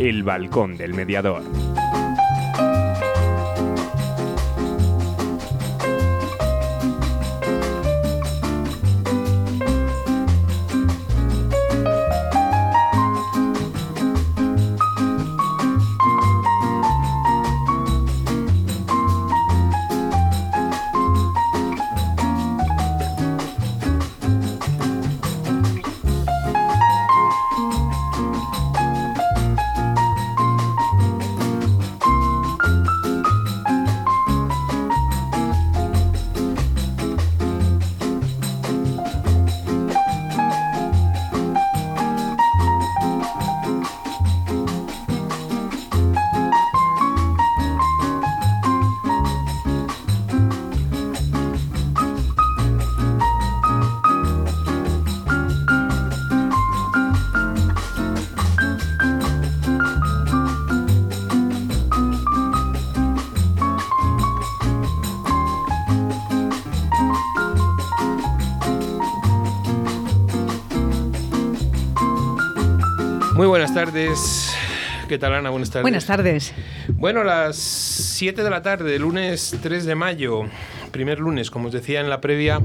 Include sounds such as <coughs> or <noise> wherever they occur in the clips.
El Balcón del Mediador. ¿Qué tal, Ana? Buenas tardes. Buenas tardes. Bueno, las 7 de la tarde, lunes 3 de mayo, primer lunes, como os decía en la previa,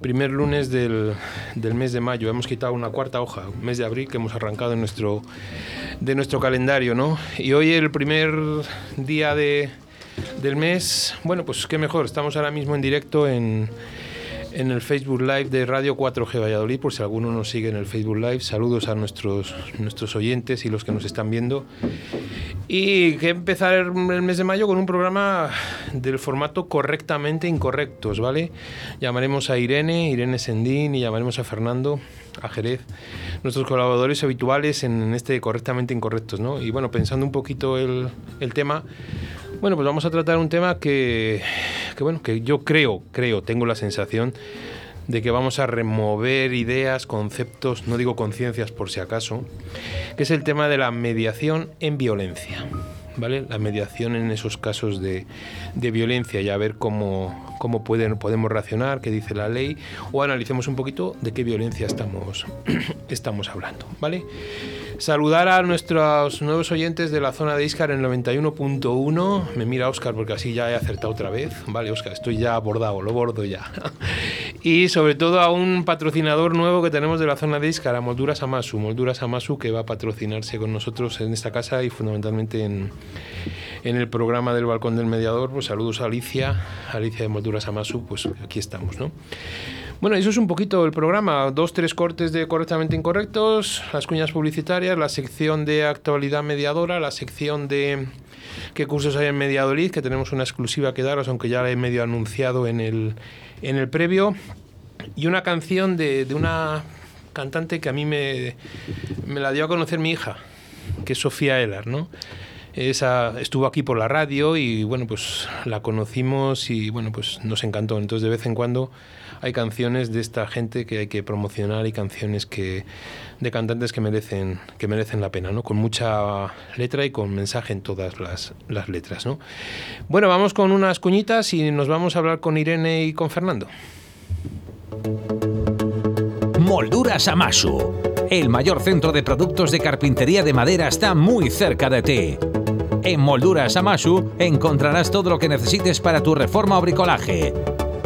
primer lunes del, del mes de mayo. Hemos quitado una cuarta hoja, mes de abril, que hemos arrancado en nuestro, de nuestro calendario, ¿no? Y hoy el primer día de, del mes, bueno, pues qué mejor, estamos ahora mismo en directo en en el Facebook Live de Radio 4G Valladolid, por si alguno nos sigue en el Facebook Live. Saludos a nuestros, nuestros oyentes y los que nos están viendo. Y que empezar el mes de mayo con un programa del formato correctamente incorrectos, ¿vale? Llamaremos a Irene, Irene Sendín, y llamaremos a Fernando, a Jerez, nuestros colaboradores habituales en este correctamente incorrectos, ¿no? Y bueno, pensando un poquito el, el tema, bueno, pues vamos a tratar un tema que, que, bueno, que yo creo, creo, tengo la sensación de que vamos a remover ideas, conceptos, no digo conciencias por si acaso, que es el tema de la mediación en violencia. ¿Vale? La mediación en esos casos de, de violencia y a ver cómo, cómo pueden, podemos reaccionar, qué dice la ley, o analicemos un poquito de qué violencia estamos, <clears throat> estamos hablando. ¿vale? Saludar a nuestros nuevos oyentes de la zona de Iscar en 91.1. Me mira Oscar porque así ya he acertado otra vez. Vale, Oscar, estoy ya bordado, lo bordo ya. <laughs> y sobre todo a un patrocinador nuevo que tenemos de la zona de Iscar, a Molduras Amasu. Molduras Amasu que va a patrocinarse con nosotros en esta casa y fundamentalmente en, en el programa del Balcón del Mediador. Pues saludos a Alicia, Alicia de Molduras Amasu, pues aquí estamos, ¿no? Bueno, eso es un poquito el programa. Dos, tres cortes de correctamente incorrectos, las cuñas publicitarias, la sección de actualidad mediadora, la sección de qué cursos hay en Mediadolid, que tenemos una exclusiva que daros, aunque ya la he medio anunciado en el, en el previo, y una canción de, de una cantante que a mí me, me la dio a conocer mi hija, que es Sofía Elar, ¿no? Esa estuvo aquí por la radio y bueno, pues la conocimos y bueno, pues nos encantó. Entonces de vez en cuando hay canciones de esta gente que hay que promocionar y canciones que de cantantes que merecen que merecen la pena, ¿no? Con mucha letra y con mensaje en todas las, las letras, ¿no? Bueno, vamos con unas cuñitas y nos vamos a hablar con Irene y con Fernando. Molduras Amasu. El mayor centro de productos de carpintería de madera está muy cerca de ti. En Molduras Amasu encontrarás todo lo que necesites para tu reforma o bricolaje.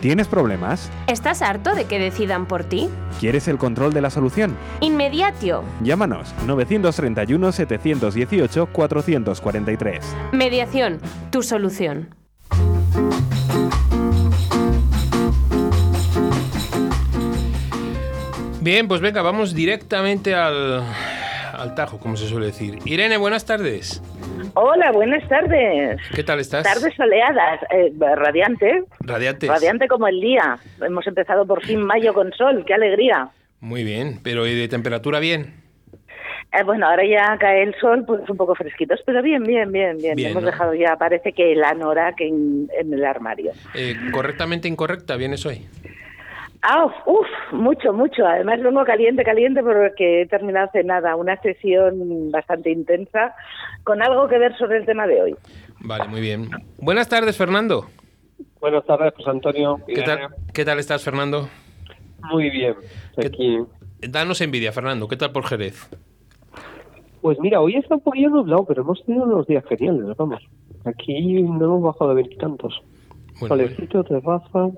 ¿Tienes problemas? ¿Estás harto de que decidan por ti? ¿Quieres el control de la solución? Inmediatio. Llámanos 931 718 443. Mediación, tu solución. Bien, pues venga, vamos directamente al, al tajo, como se suele decir. Irene, buenas tardes. Hola, buenas tardes. ¿Qué tal estás? Tardes soleadas, eh, radiante. Radiantes. Radiante como el día. Hemos empezado por fin mayo con sol, qué alegría. Muy bien, pero ¿y de temperatura bien? Eh, bueno, ahora ya cae el sol, pues un poco fresquitos, pero bien, bien, bien, bien. Bien, Hemos ¿no? dejado ya, parece que el anorak en, en el armario. Eh, ¿Correctamente incorrecta vienes hoy? Ah, uff, mucho, mucho. Además vengo caliente, caliente porque he terminado hace nada una sesión bastante intensa con algo que ver sobre el tema de hoy. Vale, muy bien. Buenas tardes, Fernando. Buenas tardes, pues Antonio. ¿Qué tal, ¿Qué tal estás, Fernando? Muy bien. Aquí. Danos envidia, Fernando. ¿Qué tal por Jerez? Pues mira, hoy está un poquillo nublado, pero hemos tenido unos días geniales, vamos. Aquí no hemos bajado de veintitantos. Bueno, Solecito, terraza.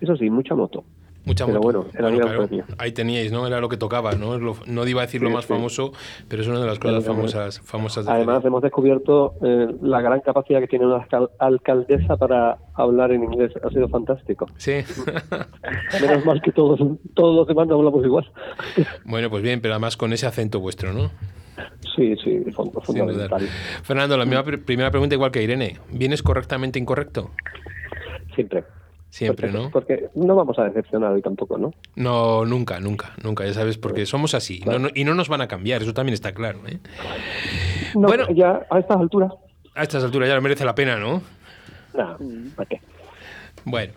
Eso sí, mucha moto. Mucha Pero moto. bueno, era bien claro, ahí teníais, ¿no? Era lo que tocaba, ¿no? Lo- no iba a decir lo más sí. famoso, pero es una de las cosas famosas, famosas de Además, hemos descubierto eh, la gran capacidad que tiene una alcal- alcaldesa para hablar en inglés. Ha sido fantástico. Sí. <laughs> Menos mal que todos, todos los demás no hablamos igual. <laughs> bueno, pues bien, pero además con ese acento vuestro, ¿no? Sí, sí, fundamental. Fernando, la misma pr- primera pregunta igual que Irene. ¿Vienes correctamente incorrecto? Siempre. Siempre, Porque- ¿no? Porque no vamos a decepcionar hoy tampoco, ¿no? No, nunca, nunca, nunca, ya sabes, porque somos así. no- no- y no nos van a cambiar, eso también está claro. ¿eh? No, Bueno. ya a estas alturas, A estas alturas ya merece la pena, ¿no? nada, ¿para qué? Bueno.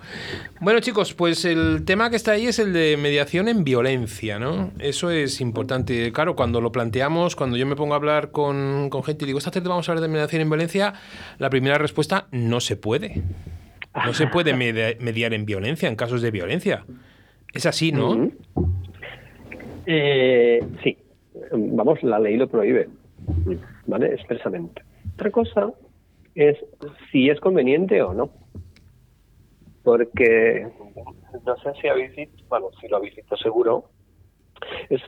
bueno, chicos, pues el tema que está ahí es el de mediación en violencia, ¿no? Eso es importante. Claro, cuando lo planteamos, cuando yo me pongo a hablar con, con gente y digo, esta tarde vamos a hablar de mediación en violencia, la primera respuesta, no se puede. No se puede media- mediar en violencia, en casos de violencia. Es así, ¿no? Eh, sí, vamos, la ley lo prohíbe, ¿vale? Expresamente. Otra cosa es si es conveniente o no. Porque no sé si habéis visto, bueno, si lo habéis seguro, es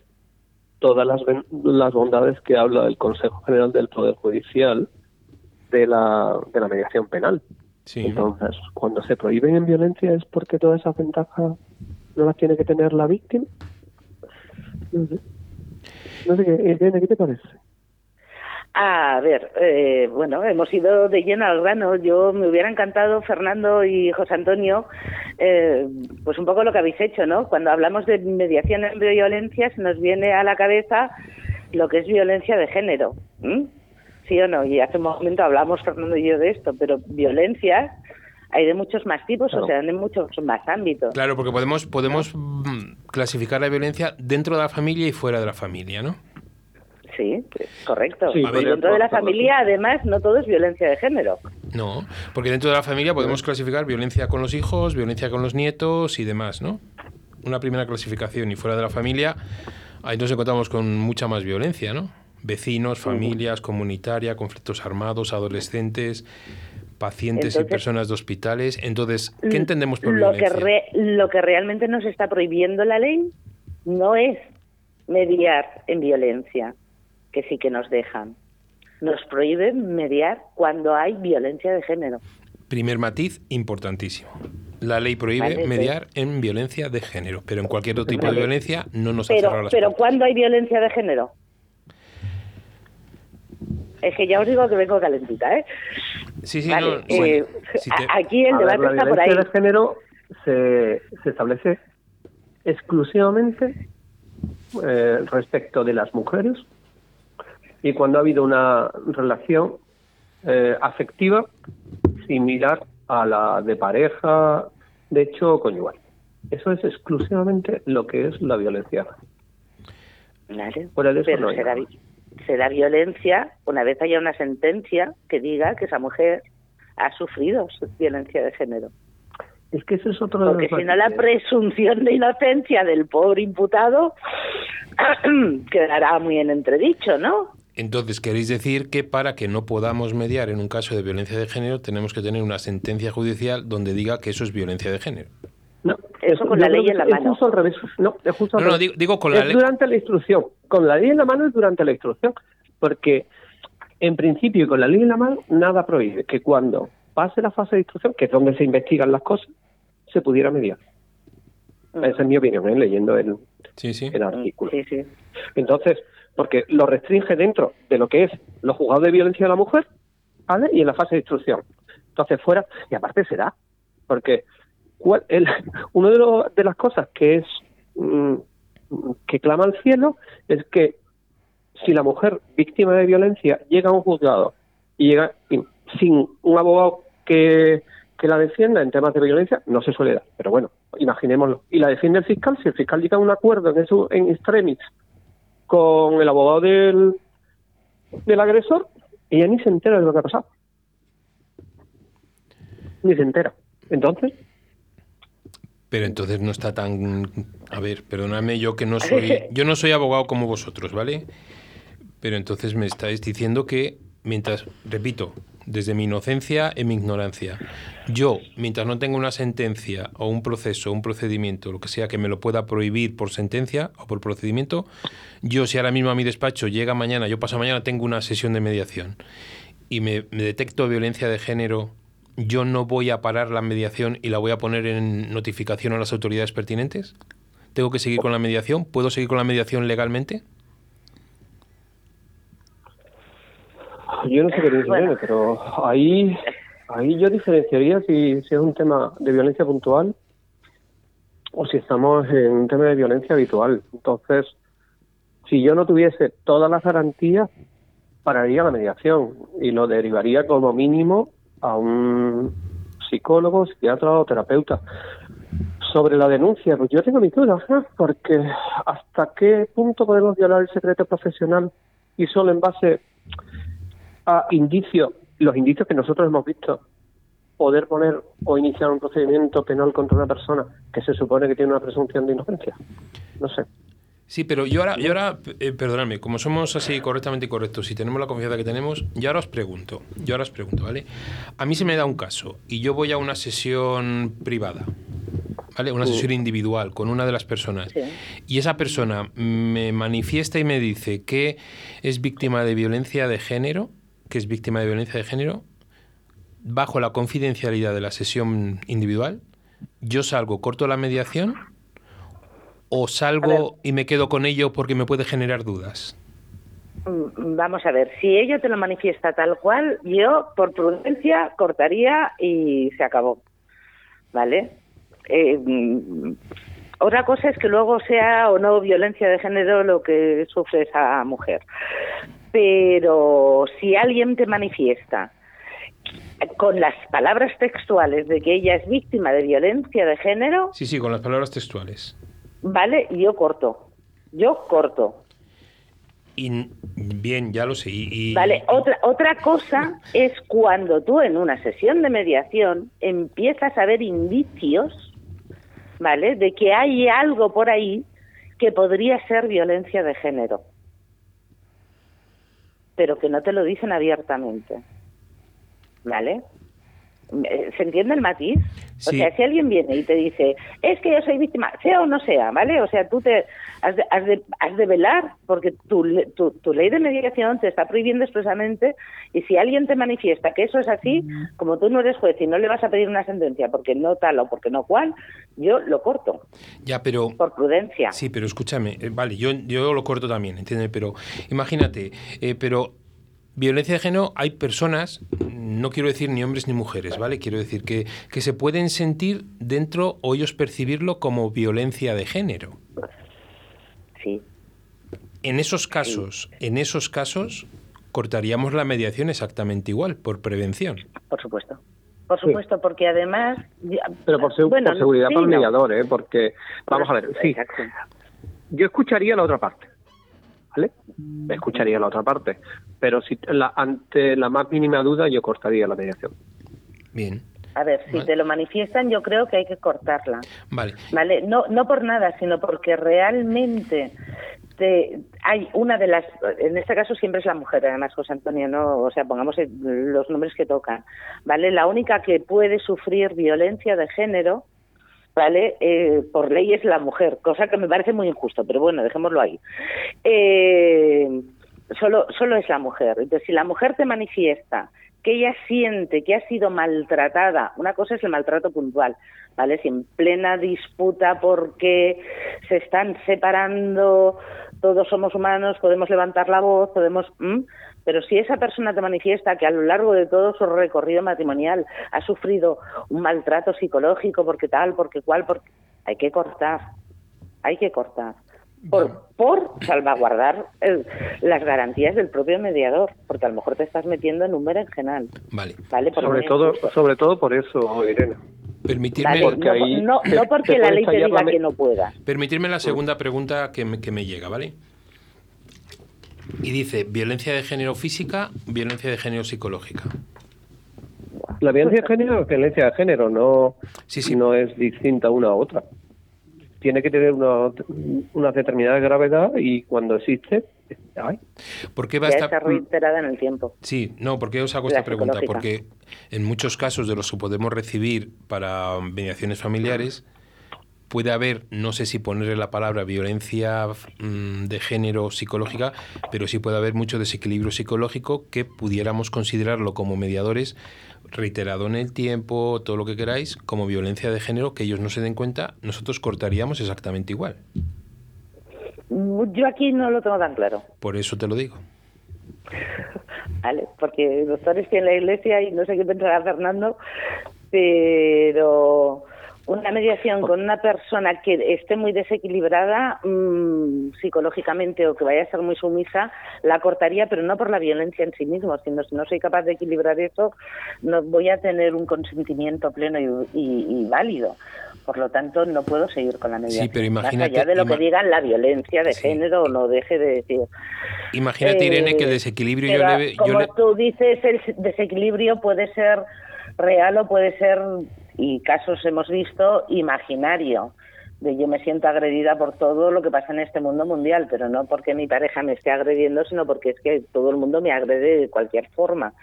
todas las, las bondades que habla el Consejo General del Poder Judicial de la, de la mediación penal. Sí. Entonces, cuando se prohíben en violencia es porque todas esas ventajas no las tiene que tener la víctima. No sé. No sé, ¿qué, Irene, ¿qué te parece? A ver, eh, bueno, hemos ido de lleno al grano. Yo me hubiera encantado, Fernando y José Antonio, eh, pues un poco lo que habéis hecho, ¿no? Cuando hablamos de mediación en violencia, se nos viene a la cabeza lo que es violencia de género. ¿m? ¿Sí o no? Y hace un momento hablamos, Fernando y yo, de esto, pero violencias hay de muchos más tipos, o sea, en muchos más ámbitos. Claro, porque podemos, podemos mm, clasificar la violencia dentro de la familia y fuera de la familia, ¿no? Sí, correcto. Sí, dentro de la familia, además, no todo es violencia de género. No, porque dentro de la familia podemos clasificar violencia con los hijos, violencia con los nietos y demás, ¿no? Una primera clasificación y fuera de la familia, ahí nos encontramos con mucha más violencia, ¿no? Vecinos, familias, comunitaria, conflictos armados, adolescentes, pacientes y personas de hospitales. Entonces, ¿qué entendemos por lo que, violencia? re- lo que realmente nos está prohibiendo la ley no es mediar en violencia, que sí que nos dejan. Nos prohíben mediar cuando hay violencia de género. Primer matiz importantísimo. La ley prohíbe Vale, mediar en violencia de género, pero en cualquier otro tipo de violencia no nos ha cerrado las pero puertas. ¿cuándo hay violencia de género? Es que ya os digo que vengo calentita, ¿eh? Sí, sí, Vale, no, eh, bueno, si te- a- aquí el A ver, debate la está por ahí. violencia de género se, se establece exclusivamente eh, respecto de las mujeres y cuando ha habido una relación eh, afectiva similar a la de pareja, de hecho conyugal. Eso es exclusivamente lo que es la violencia. Vale, Fuera de eso pero no será, será violencia una vez haya una sentencia que diga que esa mujer ha sufrido su- violencia de género. Es que ese es otro de los Porque si no, la presunción de inocencia del pobre imputado <clears throat> quedará muy en entredicho, ¿no? Entonces, queréis decir que para que no podamos mediar en un caso de violencia de género, tenemos que tener una sentencia judicial donde diga que eso es violencia de género. No, Eso con la ley en la es mano. justo al revés. No, es justo al No, no, revés. digo, digo con la es ley. durante la instrucción. Con la ley en la mano es durante la instrucción. Porque, en principio, y con la ley en la mano, nada prohíbe que cuando pase la fase de instrucción, que es donde se investigan las cosas, se pudiera mediar. Esa es mi opinión, ¿eh? leyendo el, Sí, sí. el artículo. Sí, sí. Entonces, porque lo restringe dentro de lo que es los juzgados de violencia de la mujer, ¿vale? Y en la fase de instrucción. Entonces, fuera, y aparte se da, porque cuál- el, <laughs> uno de, los- de las cosas que es mm, que clama al cielo es que si la mujer víctima de violencia llega a un juzgado y llega sin un abogado que, que la defienda en temas de violencia, no se suele dar. Pero bueno, imaginémoslo. Y la defiende el fiscal, si el fiscal llega a un acuerdo en eso en extremis con el abogado del, del agresor, ella ni se entera de lo que ha pasado. Ni se entera. Entonces, Pero entonces no está tan... A ver, perdonadme yo que no <laughs> soy... Yo no soy abogado como vosotros, ¿vale? Pero entonces me estáis diciendo que mientras, repito, desde mi inocencia y mi ignorancia, yo, mientras no tenga una sentencia o un proceso, un procedimiento, lo que sea que me lo pueda prohibir por sentencia o por procedimiento, yo si ahora mismo a mi despacho llega mañana, yo paso mañana tengo una sesión de mediación y me, me detecto violencia de género, yo no voy a parar la mediación y la voy a poner en notificación a las autoridades pertinentes. ¿Tengo que seguir con la mediación? ¿Puedo seguir con la mediación legalmente? yo no sé qué dice Bueno. Pero ahí, ahí yo diferenciaría si, si es un tema de violencia puntual o si estamos en un tema de violencia habitual. Entonces, si yo no tuviese todas las garantías, pararía la mediación y lo derivaría como mínimo a un psicólogo, psiquiatra o terapeuta. Sobre la denuncia, pues yo tengo mis dudas, ¿eh? porque hasta qué punto podemos violar el secreto profesional y solo en base a indicios, los indicios que nosotros hemos visto, poder poner o iniciar un procedimiento penal contra una persona que se supone que tiene una presunción de inocencia. No sé. Sí, pero yo ahora, yo ahora eh, perdonadme, como somos así correctamente correctos y tenemos la confianza que tenemos, yo ahora os pregunto, yo ahora os pregunto, ¿vale? A mí se me da un caso y yo voy a una sesión privada, ¿vale? Una sesión individual con una de las personas Sí. y esa persona me manifiesta y me dice que es víctima de violencia de género, que es víctima de violencia de género, bajo la confidencialidad de la sesión individual, yo salgo, corto la mediación o salgo y me quedo con ello porque me puede generar dudas. Mm, Vamos a ver, si ello te lo manifiesta tal cual, yo por prudencia cortaría y se acabó. ¿Vale? Eh, mm, otra cosa es que luego sea o no violencia de género lo que sufre esa mujer. Pero si alguien te manifiesta con las palabras textuales de que ella es víctima de violencia de género, Sí, sí, con las palabras textuales. Vale, yo corto. Yo corto. Y bien, ya lo sé. y- y- Vale, otra, otra cosa <laughs> es cuando tú en una sesión de mediación empiezas a ver indicios, ¿vale? De que hay algo por ahí que podría ser violencia de género, pero que no te lo dicen abiertamente, ¿vale? ¿Se entiende el matiz? O Sí. sea, si alguien viene y te dice, es que yo soy víctima, sea o no sea, ¿vale? O sea, tú te has de, has de, has de velar porque tu, tu, tu ley de mediación te está prohibiendo expresamente y si alguien te manifiesta que eso es así, como tú no eres juez y no le vas a pedir una sentencia porque no tal o porque no cual, yo lo corto Ya, pero... por prudencia. Sí, pero escúchame, eh, vale, yo, yo lo corto también, ¿entiendes? Pero imagínate, eh, pero violencia de género hay personas, no quiero decir ni hombres ni mujeres, ¿vale? Quiero decir que, que se pueden sentir dentro o ellos percibirlo como violencia de género. Sí. En esos casos, en esos casos, cortaríamos la mediación exactamente igual, por prevención. Por supuesto. Por supuesto, porque además... Pero por, seg- bueno, por seguridad sí, para el no. mediador, ¿eh? Porque, vamos a ver, sí, Exacto. yo escucharía la otra parte, ¿vale? Escucharía la otra parte, pero si la, ante la más mínima duda yo cortaría la mediación. Bien, A ver, si Vale. te lo manifiestan, yo creo que hay que cortarla. vale. ¿Vale? No, no por nada, sino porque realmente te, hay una de las, en este caso siempre es la mujer, además José Antonio, no, o sea, pongamos los nombres que tocan, ¿vale? La única que puede sufrir violencia de género, ¿vale? Eh, por ley es la mujer, cosa que me parece muy injusto, pero bueno, dejémoslo ahí. Eh, solo, solo es la mujer. Entonces, si la mujer te manifiesta que ella siente que ha sido maltratada, una cosa es el maltrato puntual, ¿vale? Si en plena disputa porque se están separando, todos somos humanos, podemos levantar la voz, podemos... Pero si esa persona te manifiesta que a lo largo de todo su recorrido matrimonial ha sufrido un maltrato psicológico, porque tal, porque cual, porque... hay que cortar, hay que cortar por, por salvaguardar las garantías del propio mediador, porque a lo mejor te estás metiendo en un berenjenal. Vale. ¿vale? sobre, todo, sobre todo por eso, Irene. Permitirme, no, no, porque la ley te diga que no pueda. Permitirme la segunda pregunta que me, que me llega, ¿vale? Y dice, violencia de género física, violencia de género psicológica. La violencia de género es violencia de género, no, sí, sí. no es distinta una a otra tiene que tener una, una determinada gravedad y cuando existe, ¿Por qué va a estar reiterada en el tiempo? Sí, no, ¿por qué os hago esta pregunta? Porque en muchos casos de los que podemos recibir para mediaciones familiares puede haber, no sé si ponerle la palabra violencia mm, de género psicológica, pero sí puede haber mucho desequilibrio psicológico que pudiéramos considerarlo como mediadores reiterado en el tiempo, todo lo que queráis, como violencia de género, que ellos no se den cuenta, nosotros cortaríamos exactamente igual. Yo aquí no lo tengo tan claro. Por eso te lo digo. <laughs> Vale, porque doctores que en la iglesia y no sé qué pensará Fernando, pero una mediación con una persona que esté muy desequilibrada mmm, psicológicamente o que vaya a ser muy sumisa, la cortaría, pero no por la violencia en sí mismo, sino si no soy capaz de equilibrar eso, no voy a tener un consentimiento pleno y, y, y válido. Por lo tanto, no puedo seguir con la mediación. Sí, pero imagínate, Más allá de lo que digan la violencia de sí. género o no deje de decir. Imagínate, eh, Irene, que el desequilibrio yo le, Como yo le... tú dices, el desequilibrio puede ser real o puede ser y casos hemos visto imaginario de yo me siento agredida por todo lo que pasa en este mundo mundial, pero no porque mi pareja me esté agrediendo, sino porque es que todo el mundo me agrede de cualquier forma.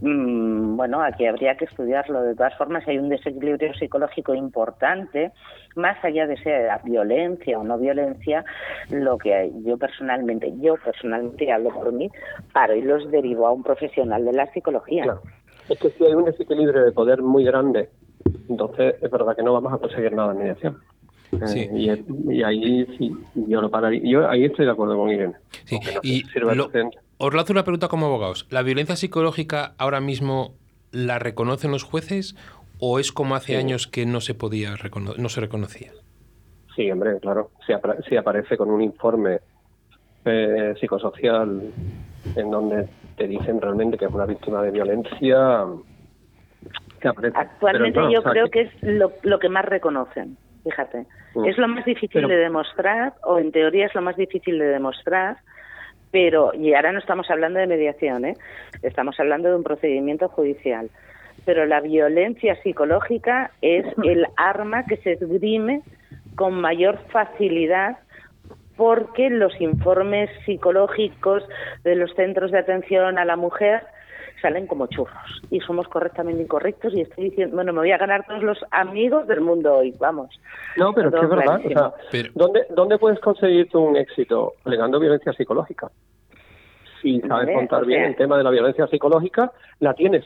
Mm, bueno, aquí habría que estudiarlo. De todas formas, hay un desequilibrio psicológico importante, más allá de sea violencia o no violencia, lo que yo personalmente, yo personalmente hablo por mí, paro y los derivo a un profesional de la psicología. Claro. Es que si hay un desequilibrio de poder muy grande entonces es verdad que no vamos a conseguir nada en mediación. Sí. Eh, y, y, ahí sí, yo lo pararía. Yo ahí estoy de acuerdo con Irene. Sí. No y lo, os lanzo una pregunta como abogados. ¿La violencia psicológica ahora mismo la reconocen los jueces o es como hace sí. años que no se podía no se reconocía? Sí, hombre, claro. Si, ap si aparece con un informe eh, psicosocial en donde te dicen realmente que es una víctima de violencia, Actualmente no, yo o sea, creo que... que es lo, lo, que más reconocen, fíjate. Mm. Es lo más difícil pero... de demostrar, o en teoría es lo más difícil de demostrar, pero, y ahora no estamos hablando de mediación, ¿eh? estamos hablando de un procedimiento judicial, pero la violencia psicológica es <coughs> el arma que se esgrime con mayor facilidad porque los informes psicológicos de los centros de atención a la mujer salen como churros y somos correctamente incorrectos y estoy diciendo, bueno, me voy a ganar todos los amigos del mundo hoy, vamos. No, pero es que es verdad, o sea, pero... ¿dónde, ¿dónde puedes conseguir un éxito? Alegando violencia psicológica. Si sabes ¿Vale? contar o sea... bien el tema de la violencia psicológica, la tienes.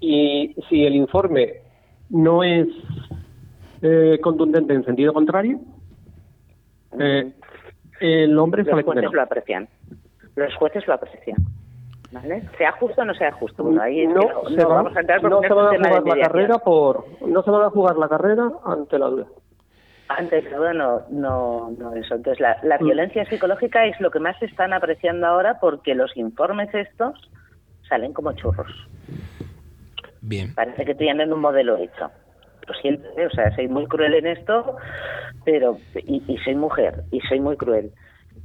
Y si el informe no es eh, contundente en sentido contrario, eh, el hombre los sale jueces lo aprecian. Los jueces lo aprecian. ¿Vale? Sea justo o no sea justo. Bueno, ahí no, no, se, no va, vamos a entrar no se van a jugar la carrera por no se van a jugar la carrera ante la duda. Ante la duda no, no, no eso. Entonces la, la mm. violencia psicológica es lo que más se están apreciando ahora porque los informes estos salen como churros. Bien. Parece que tienen un modelo hecho. Lo siento, ¿eh? o sea, soy muy cruel en esto, pero y, y soy mujer y soy muy cruel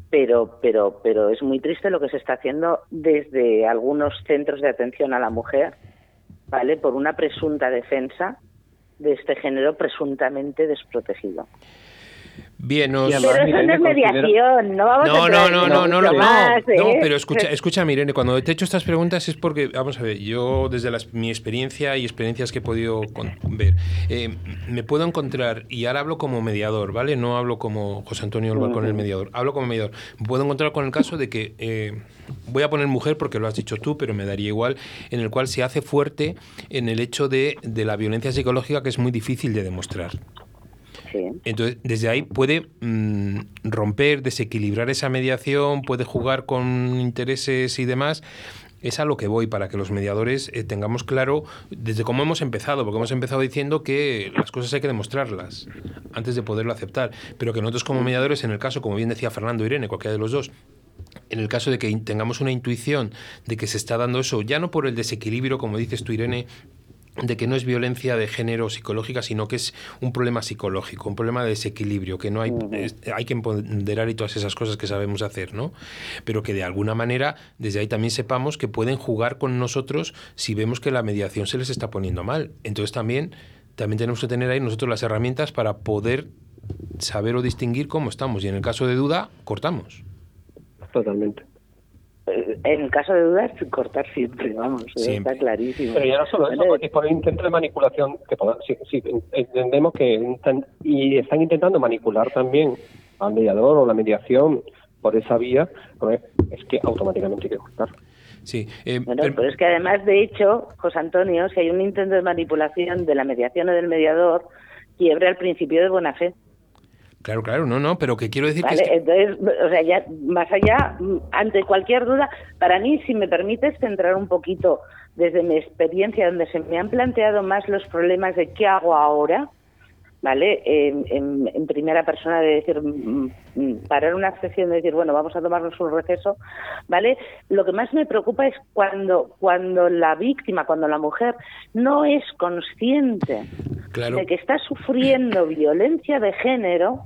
pero pero pero es muy triste lo que se está haciendo desde algunos centros de atención a la mujer vale por una presunta defensa de este género presuntamente desprotegido Bien, nos... Pero eso no es mediación, no vamos No, a no, no, no, no, no, más, no, ¿eh? pero escucha, escucha, Irene, cuando te he hecho estas preguntas es porque, vamos a ver, yo desde las- mi experiencia y experiencias que he podido con- ver, eh, me puedo encontrar, y ahora hablo como mediador, ¿vale? No hablo como José Antonio Olva con el mediador, hablo como mediador. Me puedo encontrar con el caso de que, eh, voy a poner mujer porque lo has dicho tú, pero me daría igual, en el cual se hace fuerte en el hecho de, de la violencia psicológica que es muy difícil de demostrar. Entonces, desde ahí puede mm, romper, desequilibrar esa mediación, puede jugar con intereses y demás. Es a lo que voy, para que los mediadores eh, tengamos claro desde cómo hemos empezado, porque hemos empezado diciendo que las cosas hay que demostrarlas antes de poderlo aceptar, pero que nosotros como mediadores, en el caso, como bien decía Fernando Irene, cualquiera de los dos, en el caso de que tengamos una intuición de que se está dando eso, ya no por el desequilibrio, como dices tú, Irene, de que no es violencia de género psicológica, sino que es un problema psicológico, un problema de desequilibrio, que no hay, hay que empoderar y todas esas cosas que sabemos hacer, ¿no? Pero que de alguna manera desde ahí también sepamos que pueden jugar con nosotros si vemos que la mediación se les está poniendo mal. Entonces también, también tenemos que tener ahí nosotros las herramientas para poder saber o distinguir cómo estamos. Y en el caso de duda, cortamos. Totalmente. En el caso de dudas, cortar siempre, vamos, Siempre. está clarísimo. Pero ya no solo eso, y por el intento de manipulación, que sí, sí, entendemos que y están intentando manipular también al mediador o la mediación por esa vía, pues es que automáticamente hay que cortar. Sí. eh, Bueno, per- pero es que además, de hecho, José Antonio, si hay un intento de manipulación de la mediación o del mediador, quiebra el principio de buena fe. Claro, claro, no, no, pero que quiero decir ¿Vale? que... es que- Entonces, o sea, ya más allá, ante cualquier duda, para mí, si me permites centrar un poquito desde mi experiencia, donde se me han planteado más los problemas de qué hago ahora, ¿vale? En, en- en primera persona de decir, mm, mm, parar una sesión de decir, bueno, vamos a tomarnos un receso, ¿vale? Lo que más me preocupa es cuando, cuando la víctima, cuando la mujer no es consciente Claro. de que está sufriendo violencia de género,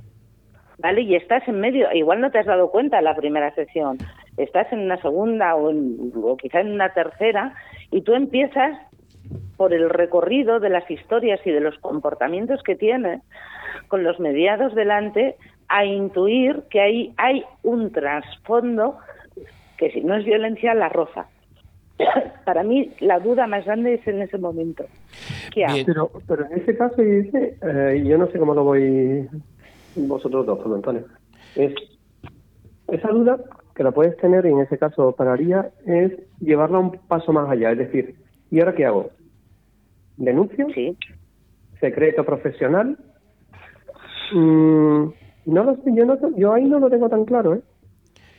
¿vale? Y estás en medio, igual no te has dado cuenta en la primera sesión, estás en una segunda o, en- o quizá en una tercera, y tú empiezas por el recorrido de las historias y de los comportamientos que tiene con los mediados delante a intuir que ahí hay un trasfondo que si no es violencia la roza. <coughs> Para mí la duda más grande es en ese momento. ¿Qué hago? Pero, pero en ese caso, dice, eh, yo no sé cómo lo voy vosotros dos, Juan Antonio. Es esa duda que la puedes tener y en ese caso pararía es llevarla un paso más allá, es decir, ¿y ahora qué hago? ¿Denuncio? Sí. ¿Secreto profesional? Mm, no lo sé, yo, no, yo ahí no lo tengo tan claro, ¿eh?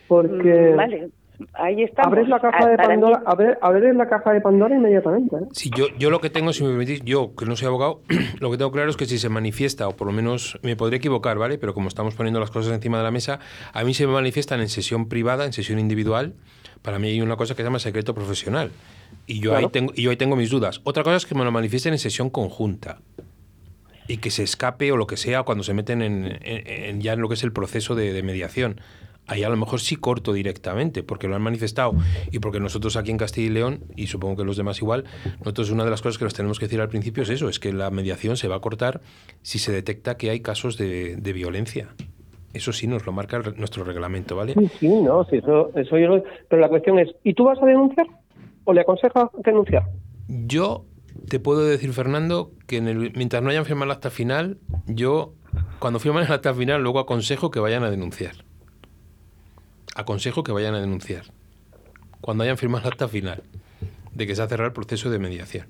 Porque Mm, Vale, ahí está. abres la caja de Pandora, abres, abres la caja de Pandora inmediatamente, ¿eh? Sí, yo, yo lo que tengo, si me permitís, yo que no soy abogado, <clears throat> lo que tengo claro es que si se manifiesta, o por lo menos me podré equivocar, ¿vale? Pero como estamos poniendo las cosas encima de la mesa, a mí se me manifiestan en sesión privada, en sesión individual. Para mí hay una cosa que se llama secreto profesional. Y yo, ahí, tengo, y yo ahí tengo mis dudas. Otra cosa es que me lo manifiesten en sesión conjunta. Y que se escape o lo que sea cuando se meten en, en- en ya en lo que es el proceso de, de mediación. Ahí a lo mejor sí corto directamente, porque lo han manifestado y porque nosotros aquí en Castilla y León, y supongo que los demás igual, nosotros una de las cosas que nos tenemos que decir al principio es eso, es que la mediación se va a cortar si se detecta que hay casos de, de violencia. Eso sí nos lo marca el nuestro reglamento, ¿vale? Sí, sí, no, sí, eso, eso yo lo... Pero la cuestión es, ¿y tú vas a denunciar? ¿O le aconsejas denunciar? Yo te puedo decir, Fernando, que en el- mientras no hayan firmado el acta final, yo, cuando firman el acta final, luego aconsejo que vayan a denunciar. Aconsejo que vayan a denunciar. Cuando hayan firmado el acta final de que se ha cerrado el proceso de mediación.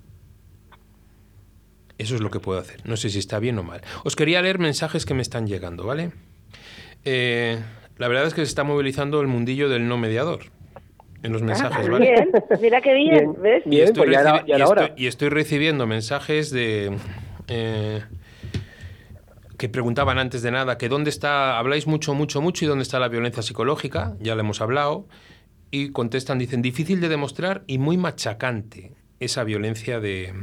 Eso es lo que puedo hacer. No sé si está bien o mal. Os quería leer mensajes que me están llegando, ¿vale? Eh, la verdad es que se está movilizando el mundillo del no mediador en los mensajes, ¿vale? Bien, <laughs> mira qué bien, Bien. ¿ves? Y Bien, estoy, pues ya era- ya era y estoy- hora. y estoy recibiendo mensajes de eh, que preguntaban antes de nada que dónde está, habláis mucho, mucho, mucho y dónde está la violencia psicológica, ya lo hemos hablado, y contestan, dicen, difícil de demostrar y muy machacante esa violencia de,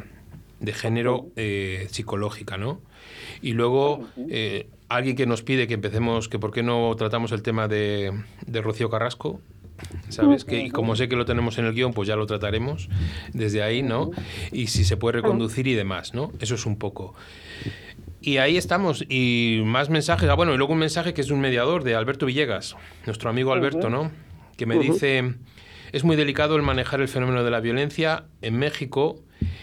de género eh, psicológica, ¿no? Y luego eh, alguien que nos pide que empecemos, que por qué no tratamos el tema de, de Rocío Carrasco, ¿sabes? Que y como sé que lo tenemos en el guion, pues ya lo trataremos desde ahí, ¿no? Y si se puede reconducir y demás, ¿no? Eso es un poco. Y ahí estamos. Y más mensajes. Ah, bueno, y luego un mensaje que es un mediador de Alberto Villegas, nuestro amigo Alberto, ¿no? Que me dice, es muy delicado el manejar el fenómeno de la violencia en México,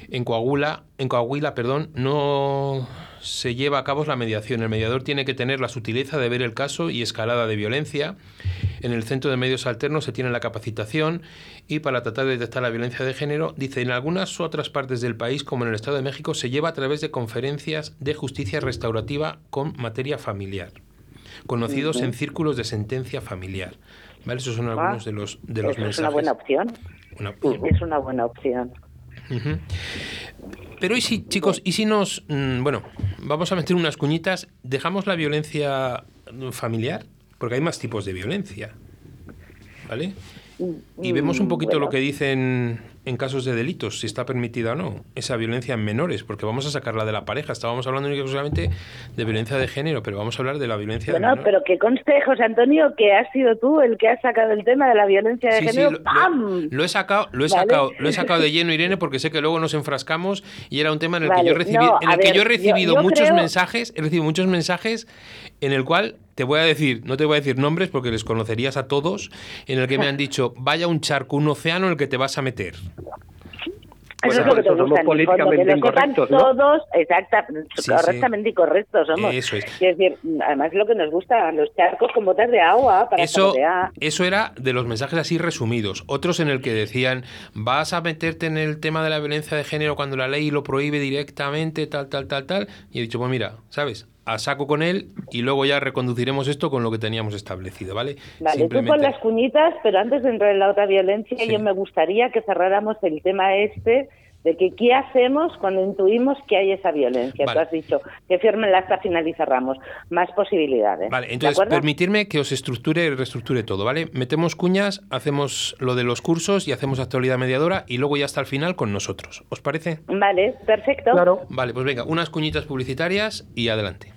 en Coahuila, en Coahuila, perdón, no se lleva a cabo la mediación. El mediador tiene que tener la sutileza de ver el caso y escalada de violencia. En el Centro de Medios Alternos se tiene la capacitación y para tratar de detectar la violencia de género, dice, en algunas otras partes del país, como en el Estado de México, se lleva a través de conferencias de justicia restaurativa con materia familiar, conocidos en círculos de sentencia familiar. ¿Vale? Esos son algunos de los, de los mensajes. es una buena opción. Una. Es una buena opción. Pero y si, chicos, y si nos, mm, bueno, vamos a meter unas cuñitas, dejamos la violencia mm, familiar, porque hay más tipos de violencia, ¿vale? Y vemos un poquito Mm, bueno. lo que dicen en casos de delitos, si está permitida o no, esa violencia en menores, porque vamos a sacarla de la pareja. Estábamos hablando únicamente de violencia de género, pero vamos a hablar de la violencia de Bueno, menores. pero que conste, José Antonio, que has sido tú el que has sacado el tema de la violencia de Sí, género. lo, lo- ¡Pam! lo he sacado, lo he Vale. sacado, lo he <laughs> sacado de lleno, Irene, porque sé que luego nos enfrascamos y era un tema en el Vale, que yo he recibido, no, en el que yo he yo- recibido yo muchos creo- mensajes, he recibido muchos mensajes en el cual te voy a decir, no te voy a decir nombres porque les conocerías a todos, en el que me han dicho, vaya un charco, un océano en el que te vas a meter. Eso Bueno, es lo que te eso somos gusta, políticamente que lo incorrectos, ¿no? todos, exacta, Sí, correctamente y correctos somos. Eso es. Quiero decir, además lo que nos gusta, los charcos con botas de agua para Eso, eso era de los mensajes así resumidos. Otros en el que decían, vas a meterte en el tema de la violencia de género cuando la ley lo prohíbe directamente, tal, tal, tal, tal. Y he dicho, pues mira, ¿sabes? A saco con él y luego ya reconduciremos esto con lo que teníamos establecido, ¿vale? Vale, tú pon las cuñitas, pero antes de entrar en la otra violencia, Sí. yo me gustaría que cerráramos el tema este de que qué hacemos cuando intuimos que hay esa violencia. Vale. Tú has dicho que firmen la hasta final y cerramos. Más posibilidades. Vale, ¿De entonces permitirme que os estructure y reestructure todo, ¿vale? Metemos cuñas, hacemos lo de los cursos y hacemos actualidad mediadora y luego ya hasta el final con nosotros. ¿Os parece? Vale, perfecto. Claro. Vale, pues venga, unas cuñitas publicitarias y adelante.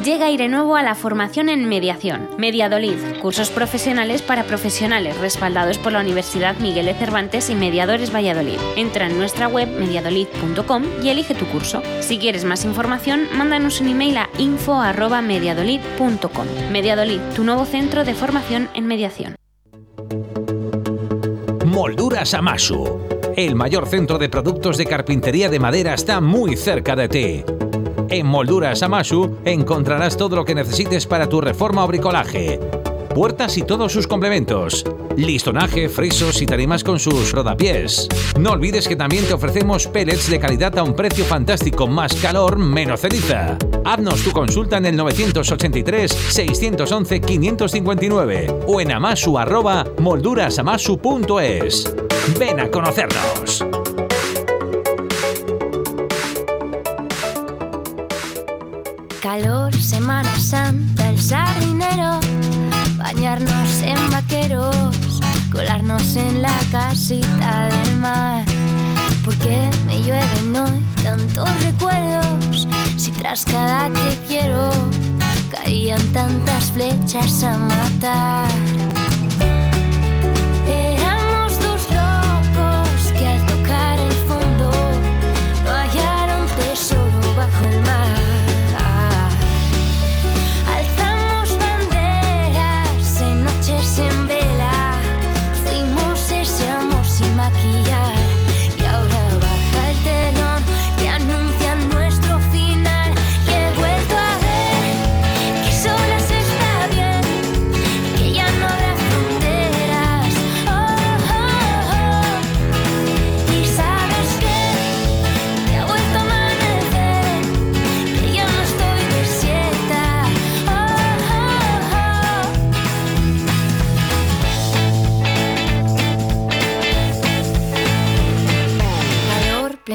Llega Aire Nuevo a la formación en mediación. Mediadolid, cursos profesionales para profesionales respaldados por la Universidad Miguel de Cervantes y Mediadores Valladolid. Entra en nuestra web mediadolid.com y elige tu curso. Si quieres más información, mándanos un email a info@mediadolid.com. Mediadolid, tu nuevo centro de formación en mediación. Molduras Amasu. El mayor centro de productos de carpintería de madera está muy cerca de ti. En Molduras Amasu encontrarás todo lo que necesites para tu reforma o bricolaje. Puertas y todos sus complementos. Listonaje, frisos y tarimas con sus rodapiés. No olvides que también te ofrecemos pellets de calidad a un precio fantástico, más calor, menos ceniza. Haznos tu consulta en el 983-611-559 o en amasu arroba moldurasamasu.es. Ven a conocernos. Calor, Semana Santa, el sardinero, bañarnos en vaqueros, colarnos en la casita del mar. Porque me llueven hoy tantos recuerdos, si tras cada te quiero caían tantas flechas a matar.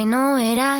no era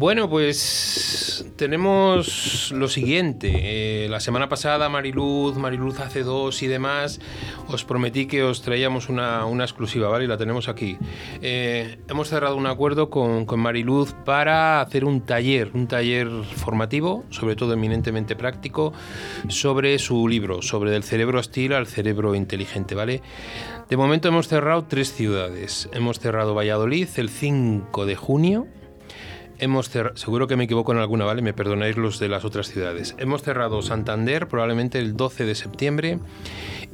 Bueno, pues tenemos lo siguiente. Eh, la semana pasada Mariluz, Mariluz hace dos y demás, os prometí que os traíamos una, exclusiva, ¿vale? Y la tenemos aquí. Eh, hemos cerrado un acuerdo con, con Mariluz para hacer un taller, un taller formativo, sobre todo eminentemente práctico, sobre su libro, sobre del cerebro hostil al cerebro inteligente, ¿vale? De momento hemos cerrado tres ciudades. Hemos cerrado Valladolid el 5 de junio, Hemos seguro que me equivoco en alguna, ¿vale? Me perdonáis los de las otras ciudades. Hemos cerrado Santander probablemente el 12 de septiembre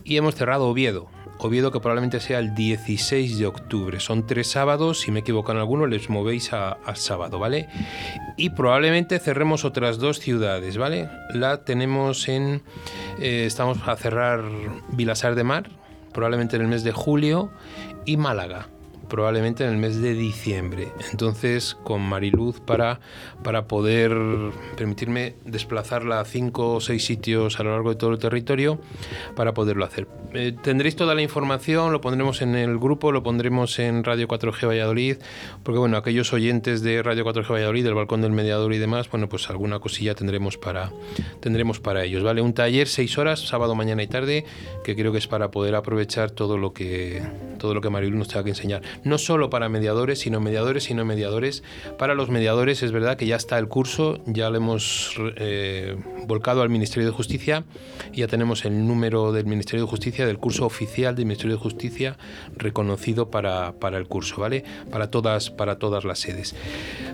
y hemos cerrado Oviedo. Oviedo que probablemente sea el 16 de octubre. Son tres sábados, si me equivoco en alguno les movéis a, a sábado, ¿vale? Y probablemente cerremos otras dos ciudades, ¿vale? La tenemos en... eh, estamos a cerrar Vilasar de Mar, probablemente en el mes de julio, y Málaga probablemente en el mes de diciembre. Entonces, con Mariluz para, para poder permitirme desplazarla a cinco o seis sitios a lo largo de todo el territorio para poderlo hacer. Eh, tendréis toda la información, lo pondremos en el grupo, lo pondremos en Radio 4G Valladolid, porque bueno, aquellos oyentes de Radio 4G Valladolid, del balcón del mediador y demás, bueno, pues alguna cosilla tendremos para, tendremos para ellos, ¿vale? Un taller, seis horas, sábado, mañana y tarde, que creo que es para poder aprovechar todo lo que, todo lo que Mariluz nos tenga que enseñar no solo para mediadores, sino mediadores y no mediadores. Para los mediadores es verdad que ya está el curso, ya lo hemos eh, volcado al Ministerio de Justicia ya tenemos el número del Ministerio de Justicia, del curso oficial del Ministerio de Justicia reconocido para, para el curso, ¿vale? Para todas, para todas las sedes.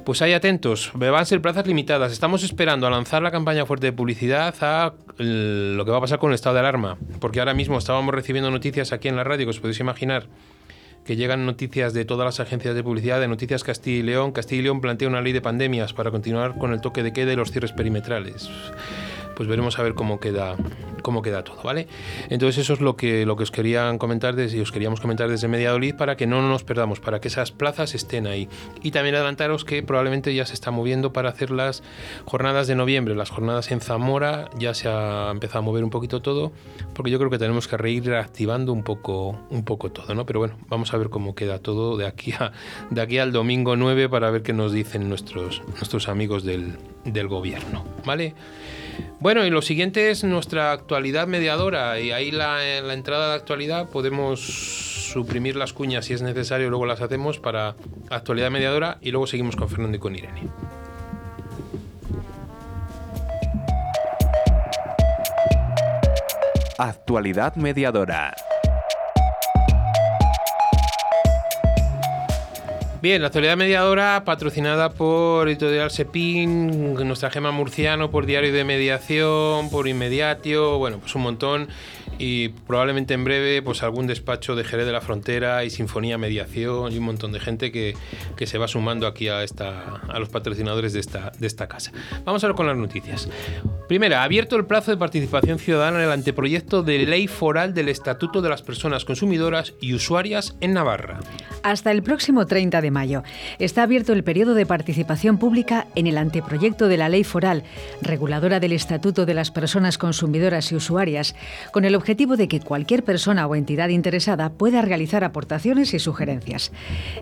Pues ahí atentos, van a ser plazas limitadas. Estamos esperando a lanzar la campaña fuerte de publicidad a el- lo que va a pasar con el estado de alarma, porque ahora mismo estábamos recibiendo noticias aquí en la radio que os podéis imaginar que llegan noticias de todas las agencias de publicidad, de Noticias Castilla y León. Castilla y León plantea una ley de pandemias para continuar con el toque de queda y los cierres perimetrales. Pues veremos a ver cómo queda cómo queda todo, ¿vale? Entonces eso es lo que, lo que os querían comentar desde, os queríamos comentar desde Mediadolid para que no nos perdamos, para que esas plazas estén ahí. Y también adelantaros que probablemente ya se está moviendo para hacer las jornadas de noviembre, las jornadas en Zamora, ya se ha empezado a mover un poquito todo, porque yo creo que tenemos que reír reactivando un poco, un poco todo, ¿no? Pero bueno, vamos a ver cómo queda todo de aquí, a, de aquí al domingo 9 para ver qué nos dicen nuestros, nuestros amigos del, del gobierno, ¿vale? Bueno, y lo siguiente es nuestra actualidad mediadora. Y ahí la, la entrada de actualidad podemos suprimir las cuñas si es necesario, luego las hacemos para actualidad mediadora y luego seguimos con Fernando y con Irene. Actualidad mediadora. Bien, la actualidad mediadora patrocinada por Editorial Sepin, nuestra gema murciano, por Diario de Mediación, por Inmediatio, bueno, pues un montón y probablemente en breve pues algún despacho de Jerez de la Frontera y Sinfonía Mediación y un montón de gente que, que se va sumando aquí a, esta, a los patrocinadores de esta, de esta casa. Vamos a ver con las noticias. Primera, abierto el plazo de participación ciudadana en el anteproyecto de ley foral del Estatuto de las Personas Consumidoras y Usuarias en Navarra. Hasta el próximo 30 de mayo está abierto el periodo de participación pública en el anteproyecto de la ley foral reguladora del Estatuto de las Personas Consumidoras y Usuarias, con el objetivo de que cualquier persona o entidad interesada pueda realizar aportaciones y sugerencias.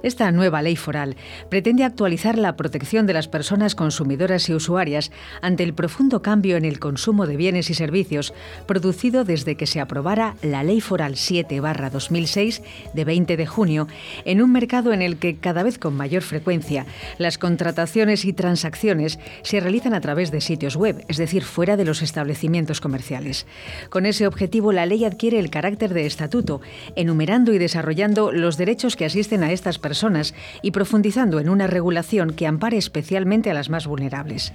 Esta nueva ley foral pretende actualizar la protección de las personas consumidoras y usuarias ante el profundo cambio en el consumo de bienes y servicios producido desde que se aprobara la Ley Foral 7-2006 de 20 de junio en un mercado en el que cada vez con mayor frecuencia las contrataciones y transacciones se realizan a través de sitios web, es decir, fuera de los establecimientos comerciales. Con ese objetivo, la ley adquiere el carácter de estatuto, enumerando y desarrollando los derechos que asisten a estas personas y profundizando en una regulación que ampare especialmente a las más vulnerables.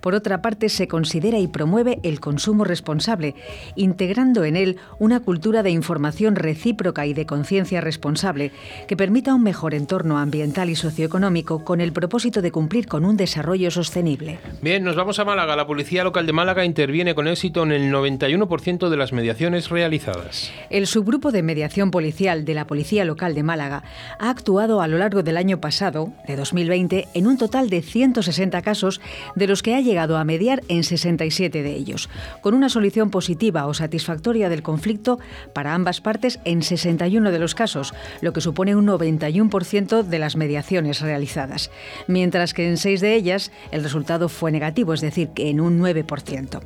Por otra parte, se considera y promueve el consumo responsable, integrando en él una cultura de información recíproca y de conciencia responsable que permita un mejor entorno ambiental y socioeconómico con el propósito de cumplir con un desarrollo sostenible. Bien, nos vamos a Málaga. La Policía Local de Málaga interviene con éxito en el 91% de las mediaciones realizadas. El subgrupo de mediación policial de la Policía Local de Málaga ha actuado a lo largo del año pasado, de 2020, en un total de 160 casos, de los que ha llegado a mediar en 67 de ellos, con una solución positiva o satisfactoria del conflicto para ambas partes en 61 de los casos, lo que supone un 91% de las mediaciones realizadas, mientras que en seis de ellas el resultado fue negativo, es decir, que en un 9%.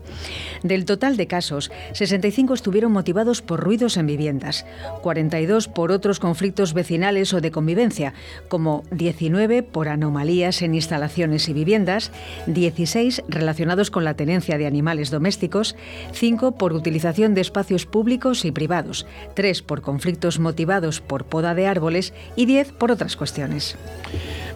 Del total de casos, 65 estuvieron motivados por ruidos en viviendas, 42 por otros conflictos vecinales o de convivencia, como 19 por anomalías en instalaciones y viviendas, 16 relacionados con la tenencia de animales domésticos, 5 por utilización de espacios públicos y privados, 3 por conflictos motivados por poda de árboles y 10 por otras cuestiones.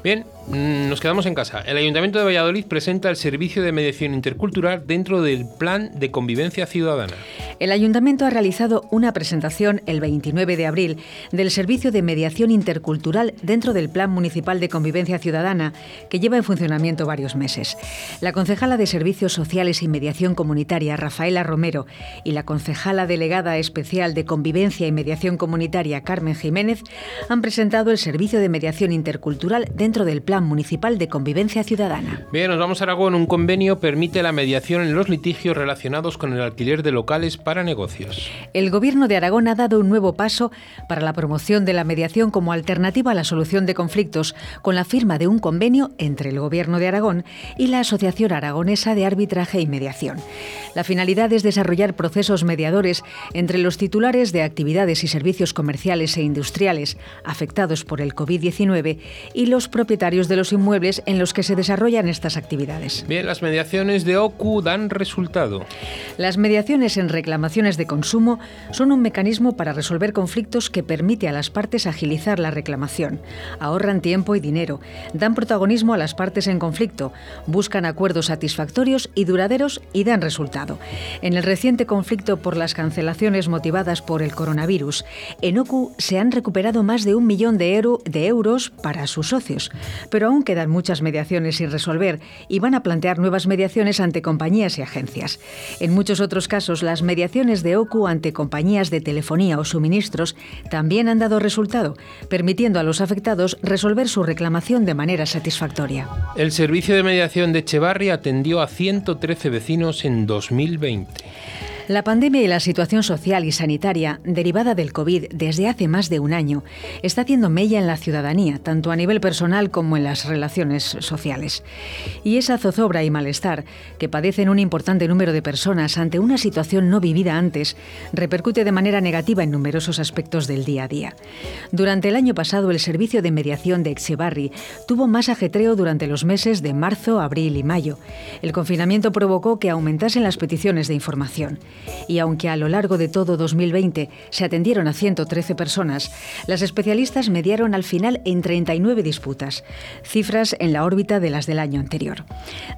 Bien, mm, nos quedamos en casa. El Ayuntamiento de Valladolid presenta el servicio de mediación intercultural dentro del Plan de Convivencia Ciudadana. El Ayuntamiento ha realizado una presentación el 29 de abril del Servicio de Mediación Intercultural dentro del Plan Municipal de Convivencia Ciudadana, que lleva en funcionamiento varios meses. La concejala de Servicios Sociales y Mediación Comunitaria, Rafaela Romero, y la concejala delegada especial de Convivencia y Mediación Comunitaria, Carmen Jiménez, han presentado el Servicio de Mediación Intercultural dentro del Plan Municipal de Convivencia Ciudadana. Bien, nos vamos a Aragón. Un convenio permite la mediación en los litigios relacionados con el alquiler de locales para negocios. El Gobierno de Aragón ha dado un nuevo paso para la promoción de la mediación como alternativa a la solución de conflictos, con la firma de un convenio entre el Gobierno de Aragón y la Asociación Aragonesa de Arbitraje y Mediación. La finalidad es desarrollar procesos mediadores entre los titulares de actividades y servicios comerciales e industriales afectados por el COVID-19 y los propietarios de los inmuebles en los que se desarrollan estas actividades. Bien, las mediaciones de OCU dan resultado. Las mediaciones en reclamaciones de consumo son un mecanismo para resolver conflictos que permite a las partes agilizar la reclamación. Ahorran tiempo y dinero, dan protagonismo a las partes en conflicto, buscan acuerdos satisfactorios y duraderos y dan resultado. En el reciente conflicto por las cancelaciones motivadas por el coronavirus, en OCU se han recuperado más de un millón de, euro- de euros para sus socios, pero aún quedan muchas mediaciones sin resolver y van a plantear nuevas mediaciones ante compañías y agencias. En muchos otros casos, las mediaciones de Ante compañías de telefonía o suministros también han dado resultado, permitiendo a los afectados resolver su reclamación de manera satisfactoria. El servicio de mediación de Echevarri atendió a 113 vecinos en 2020. La pandemia y la situación social y sanitaria derivada del COVID desde hace más de un año está haciendo mella en la ciudadanía, tanto a nivel personal como en las relaciones sociales. Y esa zozobra y malestar que padecen un importante número de personas ante una situación no vivida antes repercute de manera negativa en numerosos aspectos del día a día. Durante el año pasado, el servicio de mediación de Echevarri tuvo más ajetreo durante los meses de marzo, abril y mayo. El confinamiento provocó que aumentasen las peticiones de información. Y aunque a lo largo de todo 2020 se atendieron a 113 personas, las especialistas mediaron al final en 39 disputas, cifras en la órbita de las del año anterior.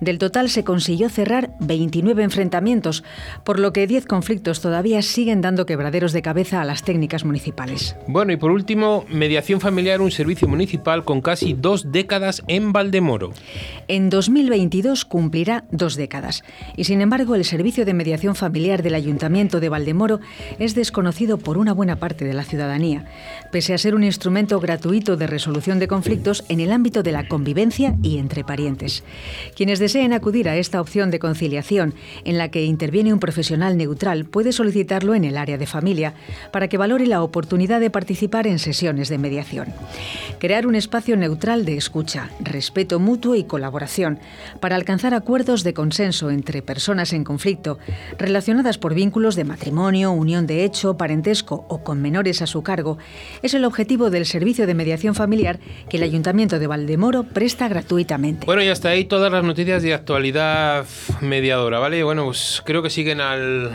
Del total se consiguió cerrar 29 enfrentamientos, por lo que 10 conflictos todavía siguen dando quebraderos de cabeza a las técnicas municipales. Bueno, y por último, mediación familiar, un servicio municipal con casi dos décadas en Valdemoro. En 2022 cumplirá dos décadas y sin embargo el servicio de mediación familiar del Ayuntamiento de Valdemoro es desconocido por una buena parte de la ciudadanía, pese a ser un instrumento gratuito de resolución de conflictos en el ámbito de la convivencia y entre parientes. Quienes deseen acudir a esta opción de conciliación en la que interviene un profesional neutral puede solicitarlo en el área de familia para que valore la oportunidad de participar en sesiones de mediación. Crear un espacio neutral de escucha, respeto mutuo y colaboración para alcanzar acuerdos de consenso entre personas en conflicto relacionadas por vínculos de matrimonio, unión de hecho, parentesco o con menores a su cargo es el objetivo del servicio de mediación familiar que el Ayuntamiento de Valdemoro presta gratuitamente. Bueno, y hasta ahí todas las noticias de actualidad mediadora, ¿vale? Bueno, pues creo que siguen al,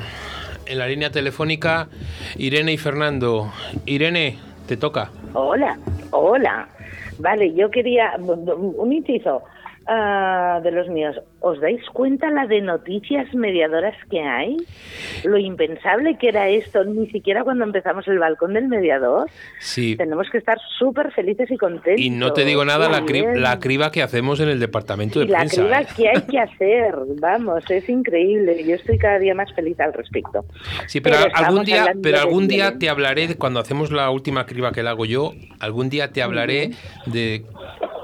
en la línea telefónica Irene y Fernando. Irene, te toca. Hola, hola. Vale, yo quería un inciso ah, de los míos. ¿Os dais cuenta la de noticias mediadoras que hay? Lo impensable que era esto, ni siquiera cuando empezamos el balcón del mediador. Sí. Tenemos que estar súper felices y contentos. Y no te digo nada la, cri- la criba que hacemos en el departamento de Y la prensa. criba ¿eh? que hay que <laughs> hacer, vamos, es increíble. Yo estoy cada día más feliz al respecto. Sí, pero, Pero algún día, pero algún día te hablaré de cuando hacemos la última criba que la hago yo. Algún día te hablaré de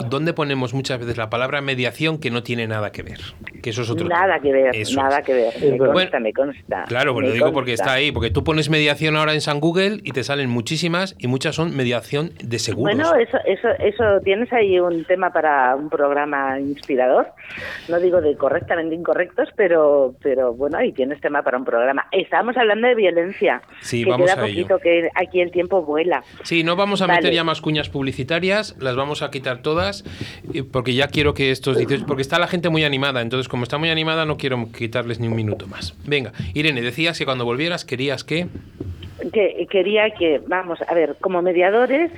dónde ponemos muchas veces la palabra mediación que no tiene nada que ver. Que eso es otro. Nada que ver, Eso nada es. que ver. Me Bueno, consta, me consta. Claro, pues me lo digo porque está ahí. Porque tú pones mediación ahora en San Google y te salen muchísimas y muchas son mediación de seguros. Bueno, eso, eso, eso tienes ahí un tema para un programa inspirador. No digo de correctamente incorrectos, pero, pero bueno, ahí tienes tema para un programa. Estamos hablando de violencia. Sí, que vamos queda a ello. poquito, que aquí el tiempo vuela. Sí, no vamos a Vale. meter ya más cuñas publicitarias, las vamos a quitar todas, eh, porque ya quiero que estos 18, porque está la gente muy animada, entonces como está muy animada no quiero quitarles ni un minuto más. Venga, Irene, decías que cuando volvieras querías que... que quería que, vamos, a ver, como mediadores,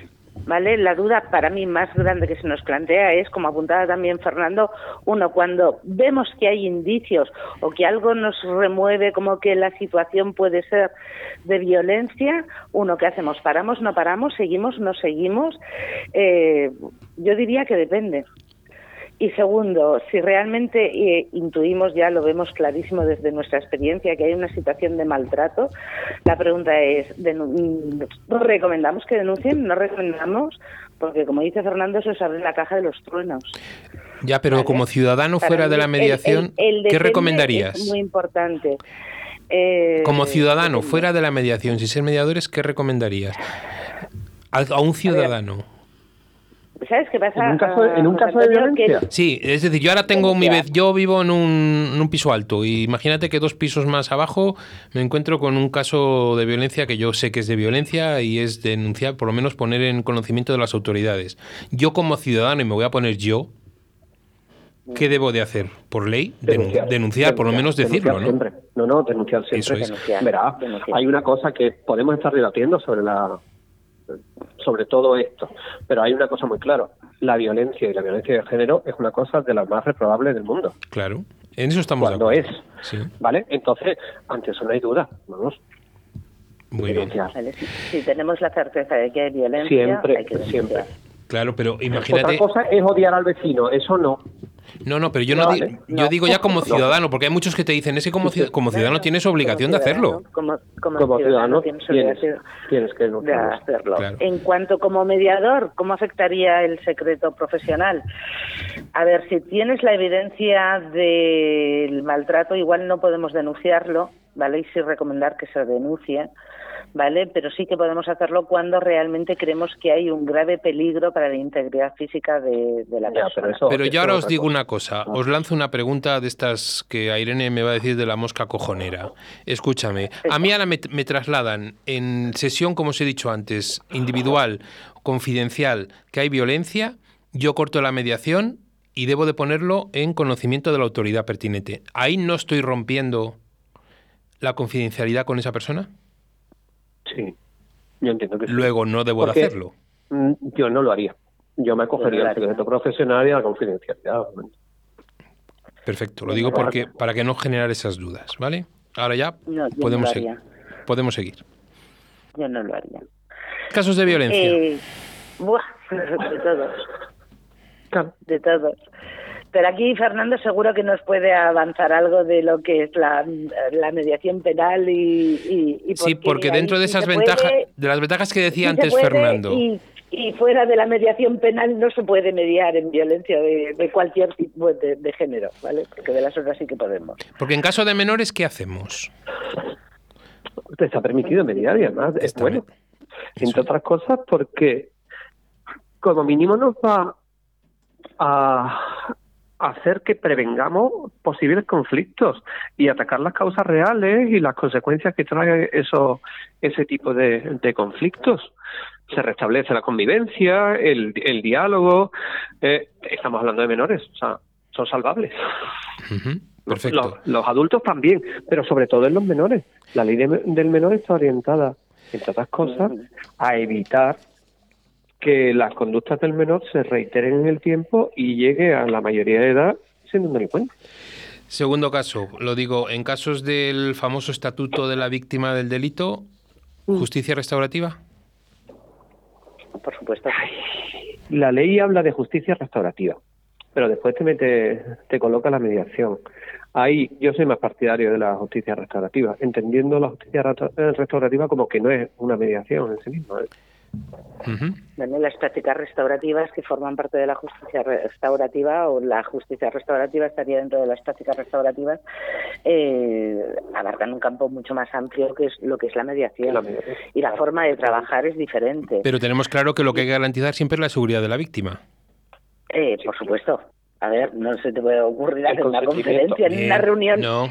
¿vale? La duda para mí más grande que se nos plantea es, como apuntaba también Fernando, uno, cuando vemos que hay indicios o que algo nos remueve como que la situación puede ser de violencia, uno, ¿qué hacemos? ¿Paramos, no paramos? ¿Seguimos, no seguimos? Eh, yo diría que depende. Y segundo, si realmente eh, intuimos, ya lo vemos clarísimo desde nuestra experiencia, que hay una situación de maltrato, la pregunta es, ¿no ¿recomendamos que denuncien? ¿No recomendamos? Porque como dice Fernando, eso es abrir la caja de los truenos. Ya, pero como ciudadano fuera de la mediación, el- el ¿qué recomendarías? Es muy importante. Eh, Como ciudadano fuera de la mediación, sin ser mediadores, ¿qué recomendarías? A, a un ciudadano. ¿Sabes qué pasa? En un caso de- en un caso de violencia. Sí, es decir, yo ahora tengo mi vez, yo vivo en un, en un piso alto y imagínate que dos pisos más abajo me encuentro con un caso de violencia que yo sé que es de violencia y es denunciar, por lo menos poner en conocimiento de las autoridades. Yo como ciudadano, y me voy a poner yo, ¿qué debo de hacer? ¿Por ley? Denun- denunciar, por lo menos decirlo, denunciar ¿no? siempre. No, no, denunciar siempre. Eso es. Verá, hay una cosa que podemos estar debatiendo sobre la sobre todo esto, pero hay una cosa muy clara. La violencia y la violencia de género es una cosa de las más reprobables del mundo. Claro. En eso estamos Cuando de es. Sí, ¿vale? Entonces, ante eso no hay duda. Vamos, muy bien. si, si tenemos la certeza de que hay violencia, Siempre, hay que siempre. Claro, pero Otra imagínate. cosa es odiar al vecino, eso no. No, no, pero yo no, No, di- yo No. digo ya como No. ciudadano, porque hay muchos que te dicen, es que como, ci- como ciudadano tienes obligación de hacerlo. Como, como Como ciudadano tienes tienes, que de denunciarlo. hacerlo. Claro. En cuanto como mediador, ¿cómo afectaría el secreto profesional? A ver, si tienes la evidencia del maltrato, igual no podemos denunciarlo, ¿vale? Y sí recomendar que se denuncie, ¿vale? Pero sí que podemos hacerlo cuando realmente creemos que hay un grave peligro para la integridad física de, de la Ya, persona. pero eso- Pero yo ahora os digo una cosa, os lanzo una pregunta de estas que a Irene me va a decir de la mosca cojonera. Escúchame, a mí ahora me, me trasladan en sesión, como os he dicho antes, individual, confidencial, que hay violencia, yo corto la mediación y debo de ponerlo en conocimiento de la autoridad pertinente. ¿Ahí no estoy rompiendo la confidencialidad con esa persona? Sí, yo entiendo que sí. Luego no debo de hacerlo. Mm, Yo no lo haría. Yo me acogería al secreto profesional y a la confidencialidad. Perfecto, lo digo porque para que no generar esas dudas, ¿vale? Ahora ya No, yo no podemos, lo seguir. podemos seguir. Yo no lo haría. Casos de violencia. Eh, buah, <laughs> de todos. De todos. Pero aquí Fernando seguro que nos puede avanzar algo de lo que es la, la mediación penal y, y, y Sí, porque dentro de esas ventajas, de las ventajas que decía antes Fernando, Y, y fuera de la mediación penal no se puede mediar en violencia de, de cualquier tipo de, de género, ¿vale? Porque de las otras sí que podemos. porque en caso de menores, ¿qué hacemos? Está permitido mediar y además es Está bueno. Entre otras cosas porque como mínimo nos va a hacer que prevengamos posibles conflictos y atacar las causas reales y las consecuencias que trae eso, ese tipo de, de conflictos. Se restablece la convivencia, el, el diálogo. eh, estamos hablando de menores, o sea, son salvables. Perfecto. Los, los adultos también, pero sobre todo en los menores. La ley de- del menor está orientada, entre otras cosas, a evitar que las conductas del menor se reiteren en el tiempo y llegue a la mayoría de edad siendo un delincuente. Segundo caso, lo digo, en casos del famoso estatuto de la víctima del delito, justicia restaurativa. Por supuesto. La ley habla de justicia restaurativa, pero después te mete, te coloca la mediación. Ahí yo soy más partidario de la justicia restaurativa, entendiendo la justicia eh, restaurativa como que no es una mediación en sí misma. ¿eh? Bueno, las prácticas restaurativas que forman parte de la justicia restaurativa o la justicia restaurativa estaría dentro de las prácticas restaurativas eh, abarcan un campo mucho más amplio que es lo que es la mediación La mediación. y la forma de trabajar es diferente Pero tenemos claro que lo que hay que garantizar siempre es la seguridad de la víctima. eh, por supuesto a ver no se te puede ocurrir hacer una conferencia ni una reunión No,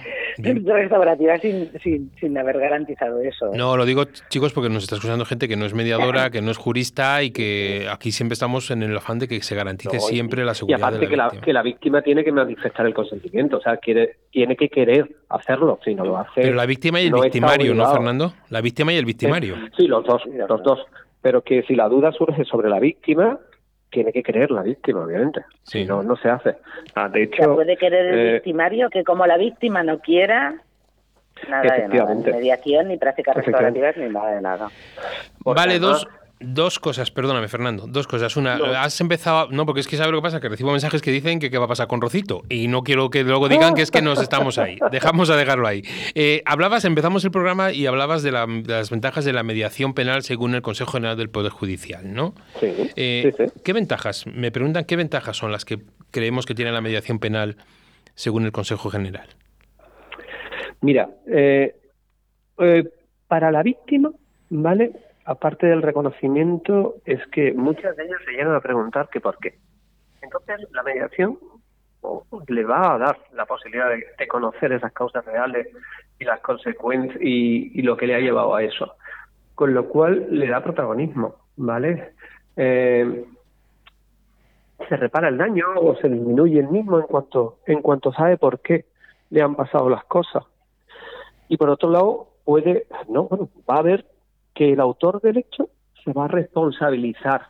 restaurativa sin, sin, sin haber garantizado eso No, lo digo, chicos, porque nos está escuchando gente que no es mediadora, <laughs> que no es jurista y que aquí siempre estamos en el afán de que se garantice No, y- siempre la Y seguridad aparte de que, la que la víctima tiene que manifestar el consentimiento, o sea, quiere, tiene que querer hacerlo, si no lo hace. Pero la víctima y el no victimario, ¿no. Fernando? La víctima y el victimario. Sí, los dos, los dos. Pero que si la duda surge sobre la víctima, tiene que creer la víctima, obviamente. Sí. Si no, no se hace. Ah, de hecho, puede querer el eh, victimario que como la víctima no quiera nada de nada, ni mediación, ni prácticas restaurativas, ni nada de nada. porque Vale, además- dos, dos cosas, perdóname, Fernando. Dos cosas. Una, No. has empezado. No, porque es que sabes lo que pasa, que recibo mensajes que dicen que qué va a pasar con Rocito. Y no quiero que luego digan que es que nos estamos ahí. <laughs> Dejamos a dejarlo ahí. Eh, hablabas, empezamos el programa y hablabas de, la- de las ventajas de la mediación penal según el Consejo General del Poder Judicial, ¿no? Sí, Eh, sí, sí. ¿Qué ventajas? Me preguntan qué ventajas son las que creemos que tiene la mediación penal según el Consejo General. Mira, eh, para la víctima, ¿vale? Aparte del reconocimiento, es que muchas de ellas se llegan a preguntar que por qué. Entonces, la mediación le va a dar la posibilidad de, conocer esas causas reales y las consecuencias y, lo que le ha llevado a eso. Con lo cual, le da protagonismo, ¿vale? Eh, se repara el daño o se disminuye el mismo en cuanto, en cuanto sabe por qué le han pasado las cosas. Y por otro lado, puede, no, bueno, va a ver que el autor del hecho se va a responsabilizar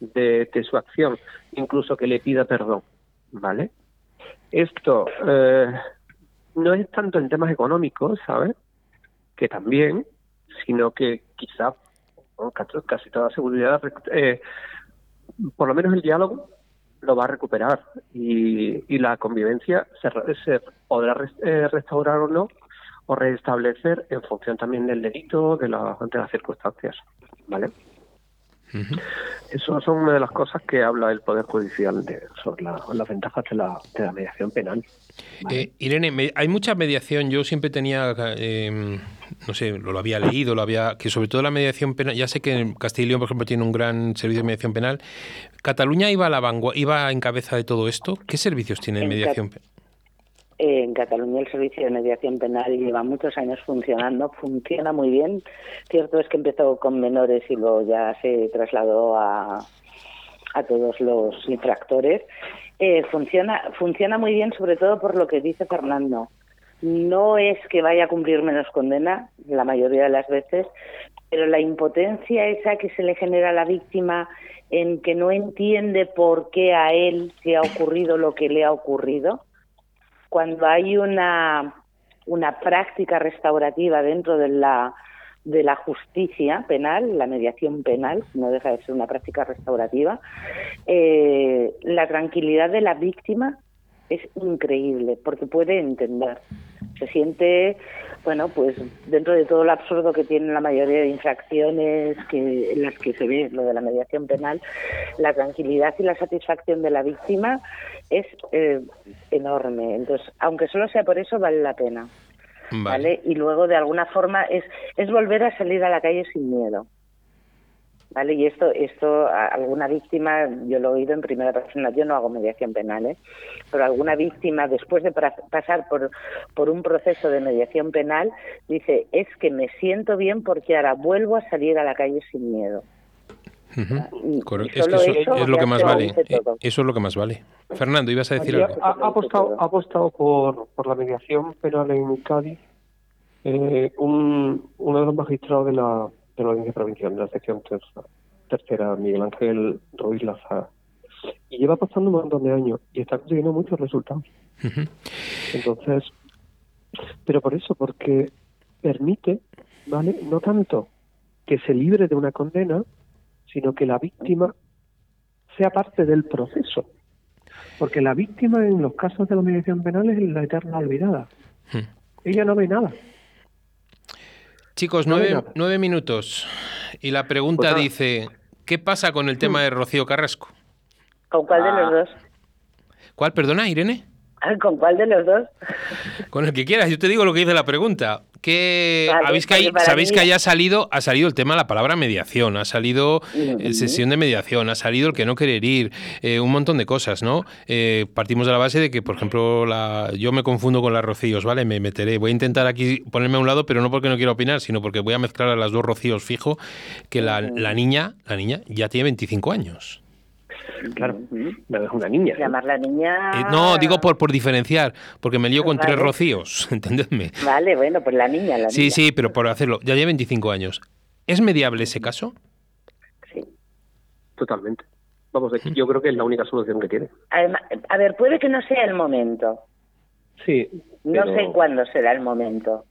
de, su acción, incluso que le pida perdón, ¿vale? Esto eh, no es tanto en temas económicos, ¿sabes? Que también, sino que quizá con casi- toda seguridad, eh, por lo menos el diálogo lo va a recuperar y, la convivencia se, se podrá eh, restaurar o no o restablecer en función también del delito, de, la- de las circunstancias, ¿vale? Eso son una de las cosas que habla el Poder Judicial de, sobre la- las ventajas de la, de la mediación penal. Eh, Irene, me- hay mucha mediación. Yo siempre tenía, eh, no sé, lo, lo había leído, lo había, que sobre todo la mediación penal. Ya sé que en Castilla y León, por ejemplo, tiene un gran servicio de mediación penal. Cataluña iba a la iba en cabeza de todo esto. ¿Qué servicios tiene En mediación penal? En Cataluña el servicio de mediación penal lleva muchos años funcionando, funciona muy bien. Cierto es que empezó con menores y luego ya se trasladó a, a todos los infractores. Eh, funciona, funciona muy bien, sobre todo por lo que dice Fernando. No es que vaya a cumplir menos condena, la mayoría de las veces, pero la impotencia esa que se le genera a la víctima en que no entiende por qué a él se ha ocurrido lo que le ha ocurrido, cuando hay una, una práctica restaurativa dentro de la, de la justicia penal, la mediación penal, no deja de ser una práctica restaurativa, eh, la tranquilidad de la víctima es increíble porque puede entender. Se siente, bueno, pues dentro de todo lo absurdo que tienen la mayoría de infracciones que, en las que se ve lo de la mediación penal, la tranquilidad y la satisfacción de la víctima es eh, enorme. Entonces, aunque solo sea por eso, vale la pena. ¿vale? Y luego, de alguna forma, es, es volver a salir a la calle sin miedo. ¿Vale? Y esto, esto, a- alguna víctima, yo lo he oído en primera persona, yo no hago mediación penal, ¿eh? pero alguna víctima, después de pasar por, por un proceso de mediación penal, dice, es que me siento bien porque ahora vuelvo a salir a la calle sin miedo. Es que eso, eso es lo que más vale. todo. Eso es lo que más vale. Fernando, ibas a decir algo. ha, ha apostado, ha apostado por, por la mediación penal en Cádiz eh, un, uno de los magistrados de la, de la audiencia provincial, de la sección tercera, tercera, Miguel Ángel Ruiz Lazar. Y lleva apostando un montón de años y está consiguiendo muchos resultados. Entonces, pero por eso, porque permite, ¿vale? No tanto que se libre de una condena, sino que la víctima sea parte del proceso. Porque la víctima en los casos de la mediación penal es la eterna olvidada. Hmm. Ella no ve nada. Chicos, nueve, nueve minutos. Y la pregunta Pues dice, ¿qué pasa con el tema de Rocío Carrasco? ¿Con cuál de los dos? ¿Cuál, perdona, Irene? Ah, <laughs> ¿Con cuál de los dos? Con el que quieras, yo te digo lo que dice la pregunta. Que Vale, habéis que hay- sabéis mí- que haya salido, ha salido el tema de la palabra mediación, ha salido Ujú. sesión de mediación, ha salido el que no querer ir, eh, un montón de cosas, ¿no? Eh, partimos de la base de que, por ejemplo, la, yo me confundo con las rocíos, ¿vale? Me meteré, voy a intentar aquí ponerme a un lado, pero no porque no quiero opinar, sino porque voy a mezclar a las dos rocíos fijo, que la, la niña, la niña ya tiene 25 años. Claro, es una niña. ¿eh? Llamar la niña... Eh, no, digo por, por diferenciar, porque me lío con tres rocíos, <laughs> entendedme. Vale, bueno, pues la niña, la Sí, niña. sí, pero por hacerlo. Ya lleva 25 años. ¿Es mediable ese caso? Totalmente. Vamos, yo creo que es la única solución que tiene. Además, a ver, puede que no sea el momento. Sí. No sé cuándo será el momento.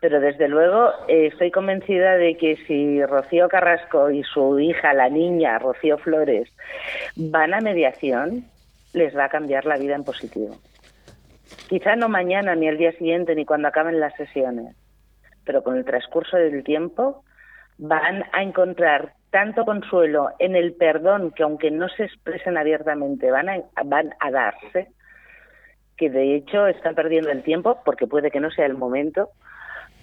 Pero desde luego eh, estoy convencida de que si Rocío Carrasco y su hija, la niña Rocío Flores, van a mediación, les va a cambiar la vida en positivo. Quizá no mañana, ni el día siguiente, ni cuando acaben las sesiones, pero con el transcurso del tiempo van a encontrar tanto consuelo en el perdón que aunque no se expresen abiertamente van a, van a darse que de hecho están perdiendo el tiempo porque puede que no sea el momento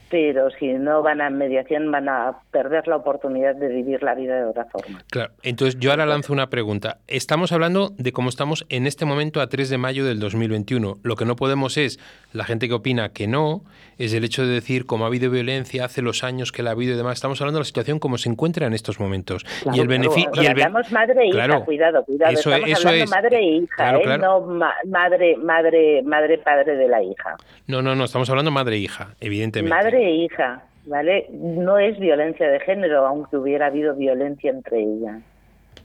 pero si no van a mediación van a perder la oportunidad de vivir la vida de otra forma. Claro, entonces yo ahora lanzo una pregunta. Estamos hablando de cómo estamos en este momento a 3 de mayo del 2021. Lo que no podemos es, la gente que opina que no, es el hecho de decir cómo ha habido violencia hace los años que la ha habido y demás. Estamos hablando de la situación como se encuentra en estos momentos. y el beneficio... y el ben- hablamos madre e hija, Claro, cuidado, cuidado. eso- Estamos eso hablando es. madre e hija, Claro, ¿eh? claro. no ma- madre, madre, madre, padre de la hija. No, no, no, estamos hablando madre e hija, evidentemente. Madre e hija, ¿vale? No es violencia de género, aunque hubiera habido violencia entre ellas.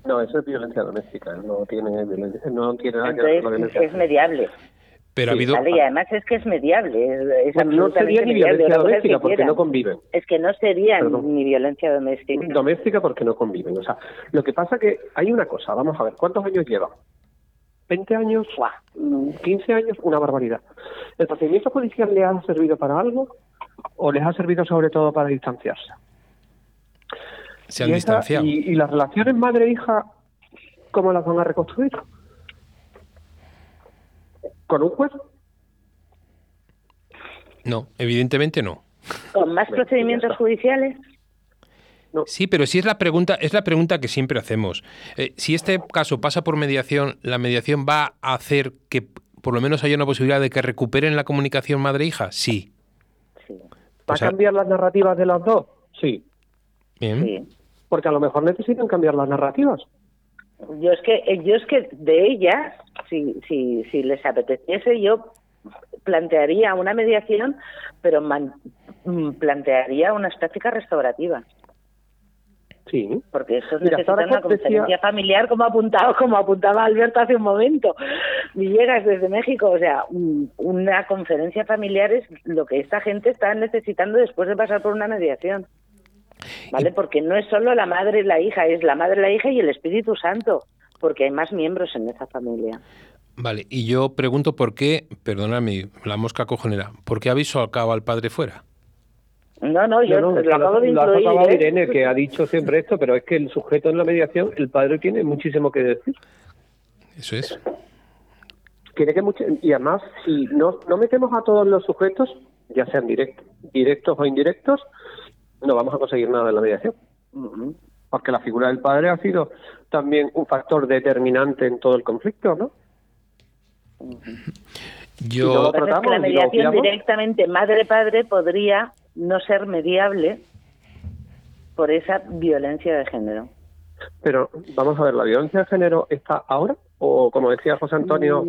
No, eso es violencia doméstica, no tiene, violencia- no tiene nada que ver con la Entonces violencia. es mediable. Pero ha habido... ¿vale? Y además es que es mediable, es, es Bueno, no sería ni mediable. violencia doméstica que porque no conviven. Es que no sería Perdón. ni violencia doméstica. Doméstica porque no conviven. O sea, lo que pasa que hay una cosa, vamos a ver, ¿cuántos años lleva? ¿20 años? Mm, ¿15 años? Una barbaridad. ¿El procedimiento policial le ha servido para algo o les ha servido sobre todo para distanciarse? Se han Y esa- distanciado. y, y las relaciones madre-hija, ¿cómo las van a reconstruir? ¿Con un juez? No, evidentemente no. ¿Con más procedimientos judiciales? Sí, pero sí es la pregunta, es la pregunta que siempre hacemos. Eh, si este caso pasa por mediación, la mediación va a hacer que por lo menos haya una posibilidad de que recuperen la comunicación madre-hija. Sí. ¿Va O sea- a cambiar las narrativas de las dos? Sí. Bien. Porque a lo mejor necesitan cambiar las narrativas. Yo es que eh, yo es que de ellas, si, si, si les apeteciese, yo plantearía una mediación, pero man- mm, plantearía unas prácticas restaurativas. Sí. Porque eso Mira, necesita Sara una decía- conferencia familiar, como apuntaba, como apuntaba Alberto hace un momento. Villegas desde México, o sea, un- una conferencia familiar es lo que esta gente está necesitando después de pasar por una mediación. ¿Vale? Porque no es solo la madre y la hija, es la madre, la hija y el Espíritu Santo, porque hay más miembros en esa familia. Vale, y yo pregunto por qué, perdóname, la mosca cojonera, ¿por qué habéis sacado al padre fuera? No, no, yo No, no, lo acabo de lo ha ¿eh? Irene, que ha dicho siempre esto, pero es que el sujeto en la mediación, el padre tiene muchísimo que decir. Eso es. Tiene que mucho- y además, si no, no metemos a todos los sujetos, ya sean directos, directos o indirectos, no vamos a conseguir nada en la mediación. Porque la figura del padre ha sido también un factor determinante en todo el conflicto, ¿no? Yo... Lo que pasa es que la tratamos y lo mediación directamente madre-padre podría no ser mediable por esa violencia de género. Pero vamos a ver, ¿la violencia de género está ahora? O como decía José Antonio,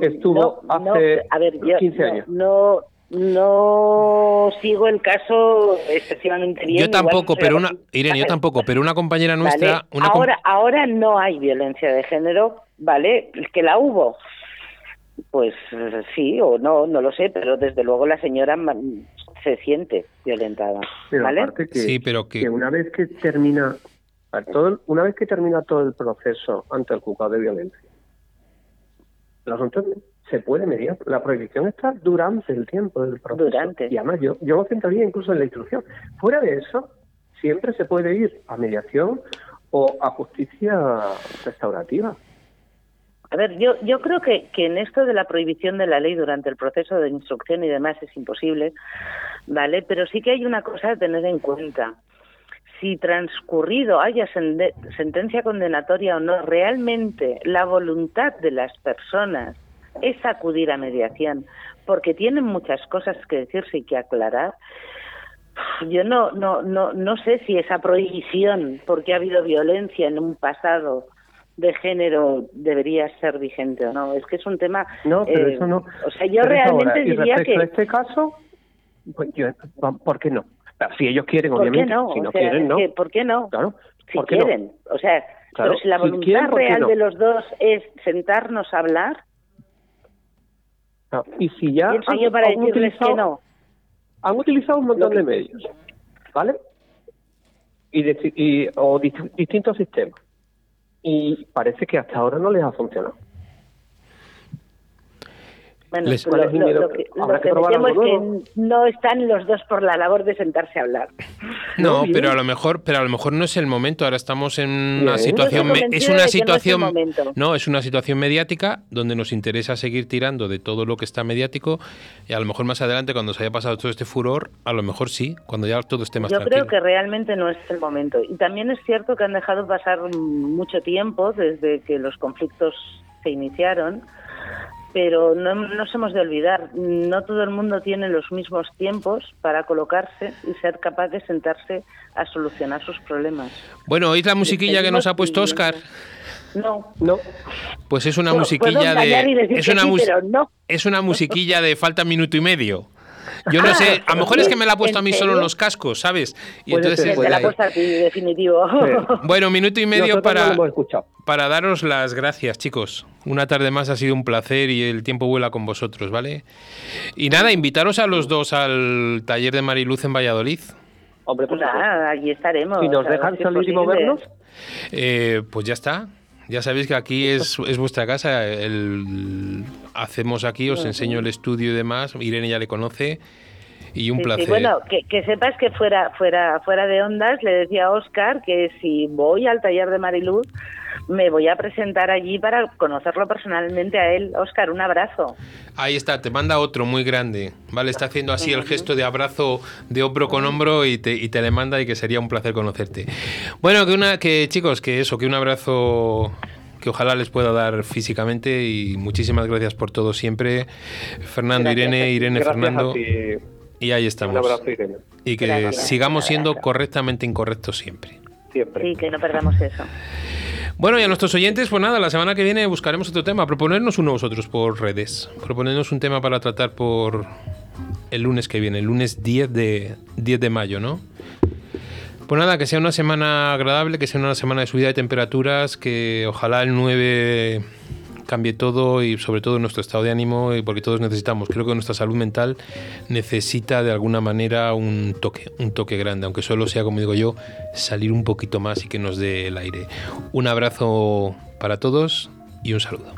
estuvo Mm, No, no, hace a ver, yo 15 no- años. No, no sigo el caso excesivamente bien. Yo tampoco, pero una Irene, yo tampoco, pero una compañera Vale, nuestra, com- ahora, ahora no hay violencia de género, ¿vale? Que la hubo. Pues sí o no, no lo sé, pero desde luego la señora se siente violentada, Pero ¿vale? aparte que, Sí, pero que- una vez que termina todo el- una vez que termina todo el proceso ante el juzgado de violencia, el asunto se puede mediar. La prohibición está durante el tiempo del proceso. Durante. Y además yo, yo lo centraría incluso en la instrucción. Fuera de eso, siempre se puede ir a mediación o a justicia restaurativa. A ver, yo, yo creo que, que en esto de la prohibición de la ley durante el proceso de instrucción y demás es imposible, ¿vale? Pero sí que hay una cosa a tener en cuenta. Si transcurrido haya sentencia condenatoria o no, realmente la voluntad de las personas es acudir a mediación, porque tienen muchas cosas que decirse y que aclarar. Yo no, no, no, no sé si esa prohibición, porque ha habido violencia en un pasado de género, debería ser vigente o no. Es que es un tema. No, pero eh, eso no. O sea, yo es ahora. realmente y diría respecto que. a este caso, pues yo- ¿por qué no? Si ellos quieren, ¿Por qué obviamente. no? Si no O sea, quieren, es no. que, ¿Por qué no? Claro. Si ¿por qué no? quieren. O sea, Claro, pero si la si voluntad quieren, ¿por qué real no? de los dos es sentarnos a hablar, No, Y si ya han- yo para han utilizado- que no. han utilizado un montón de medios, ¿vale? Y, de- y- o dist- distintos sistemas. Y parece que hasta ahora no les ha funcionado. Bueno, Les- pues lo, ¿Cuál es mi lo- lo que, lo que me temo es que no están los dos por la labor de sentarse a hablar. No, pero a lo mejor, pero a lo mejor no es el momento. Ahora estamos en una Bien. situación, es una no es el situación, no, es una situación mediática donde nos interesa seguir tirando de todo lo que está mediático y a lo mejor más adelante cuando se haya pasado todo este furor, a lo mejor sí, cuando ya todo esté más Yo tranquilo. creo que realmente no es el momento. Y también es cierto que han dejado pasar mucho tiempo desde que los conflictos se iniciaron, pero no nos hemos de olvidar, no todo el mundo tiene los mismos tiempos para colocarse y ser capaz de sentarse a solucionar sus problemas. Bueno, ¿oís la musiquilla que nos ha puesto Oscar? No, No, Pues es una musiquilla de es una sí, mus- pero no. es una musiquilla de falta minuto y medio. Yo no sé, a lo mejor es que me la ha puesto a mí ¿En solo en los cascos, ¿sabes? Y Puede entonces ser, es puede de te la ahí. he puesto a ti, definitivo. Bueno, minuto y medio nosotros para para daros las gracias, chicos. Una tarde más ha sido un placer y el tiempo vuela con vosotros, ¿vale? Y nada, invitaros a los dos al taller de Mariluz en Valladolid. Hombre, Pues pues nada, allí estaremos. si nos dejan salir y movernos, Eh, pues ya está. Ya sabéis que aquí es, es vuestra casa. El, hacemos aquí, os enseño el estudio y demás. Irene ya le conoce. Y un Sí, sí, placer. bueno, que, que sepas que fuera, fuera, fuera de ondas, le decía a Oscar que si voy al taller de Mariluz, me voy a presentar allí para conocerlo personalmente a él. Oscar, un abrazo. Ahí está, te manda otro muy grande. Vale, está haciendo así el gesto de abrazo de hombro con hombro y te, y te le manda y que sería un placer conocerte. Bueno, que una, que chicos, que eso, que un abrazo que ojalá les pueda dar físicamente y muchísimas gracias por todo siempre. Fernando, Gracias Irene. Irene, gracias Fernando. a ti. Y ahí Un estamos. abrazo, Irene. Y que Gracias. sigamos siendo Gracias. correctamente incorrectos siempre. Siempre. Sí, que no perdamos eso. Bueno, y a nuestros oyentes, pues nada, la semana que viene buscaremos otro tema. Proponernos uno vosotros por redes. Proponernos un tema para tratar por el lunes que viene, el lunes 10 de, 10 de mayo, ¿no? Pues nada, que sea una semana agradable, que sea una semana de subida de temperaturas, que ojalá el 9 cambie todo y sobre todo nuestro estado de ánimo, y porque todos necesitamos. Creo que nuestra salud mental necesita de alguna manera un toque, un toque grande, aunque solo sea, como digo yo, salir un poquito más y que nos dé el aire. Un abrazo para todos y un saludo.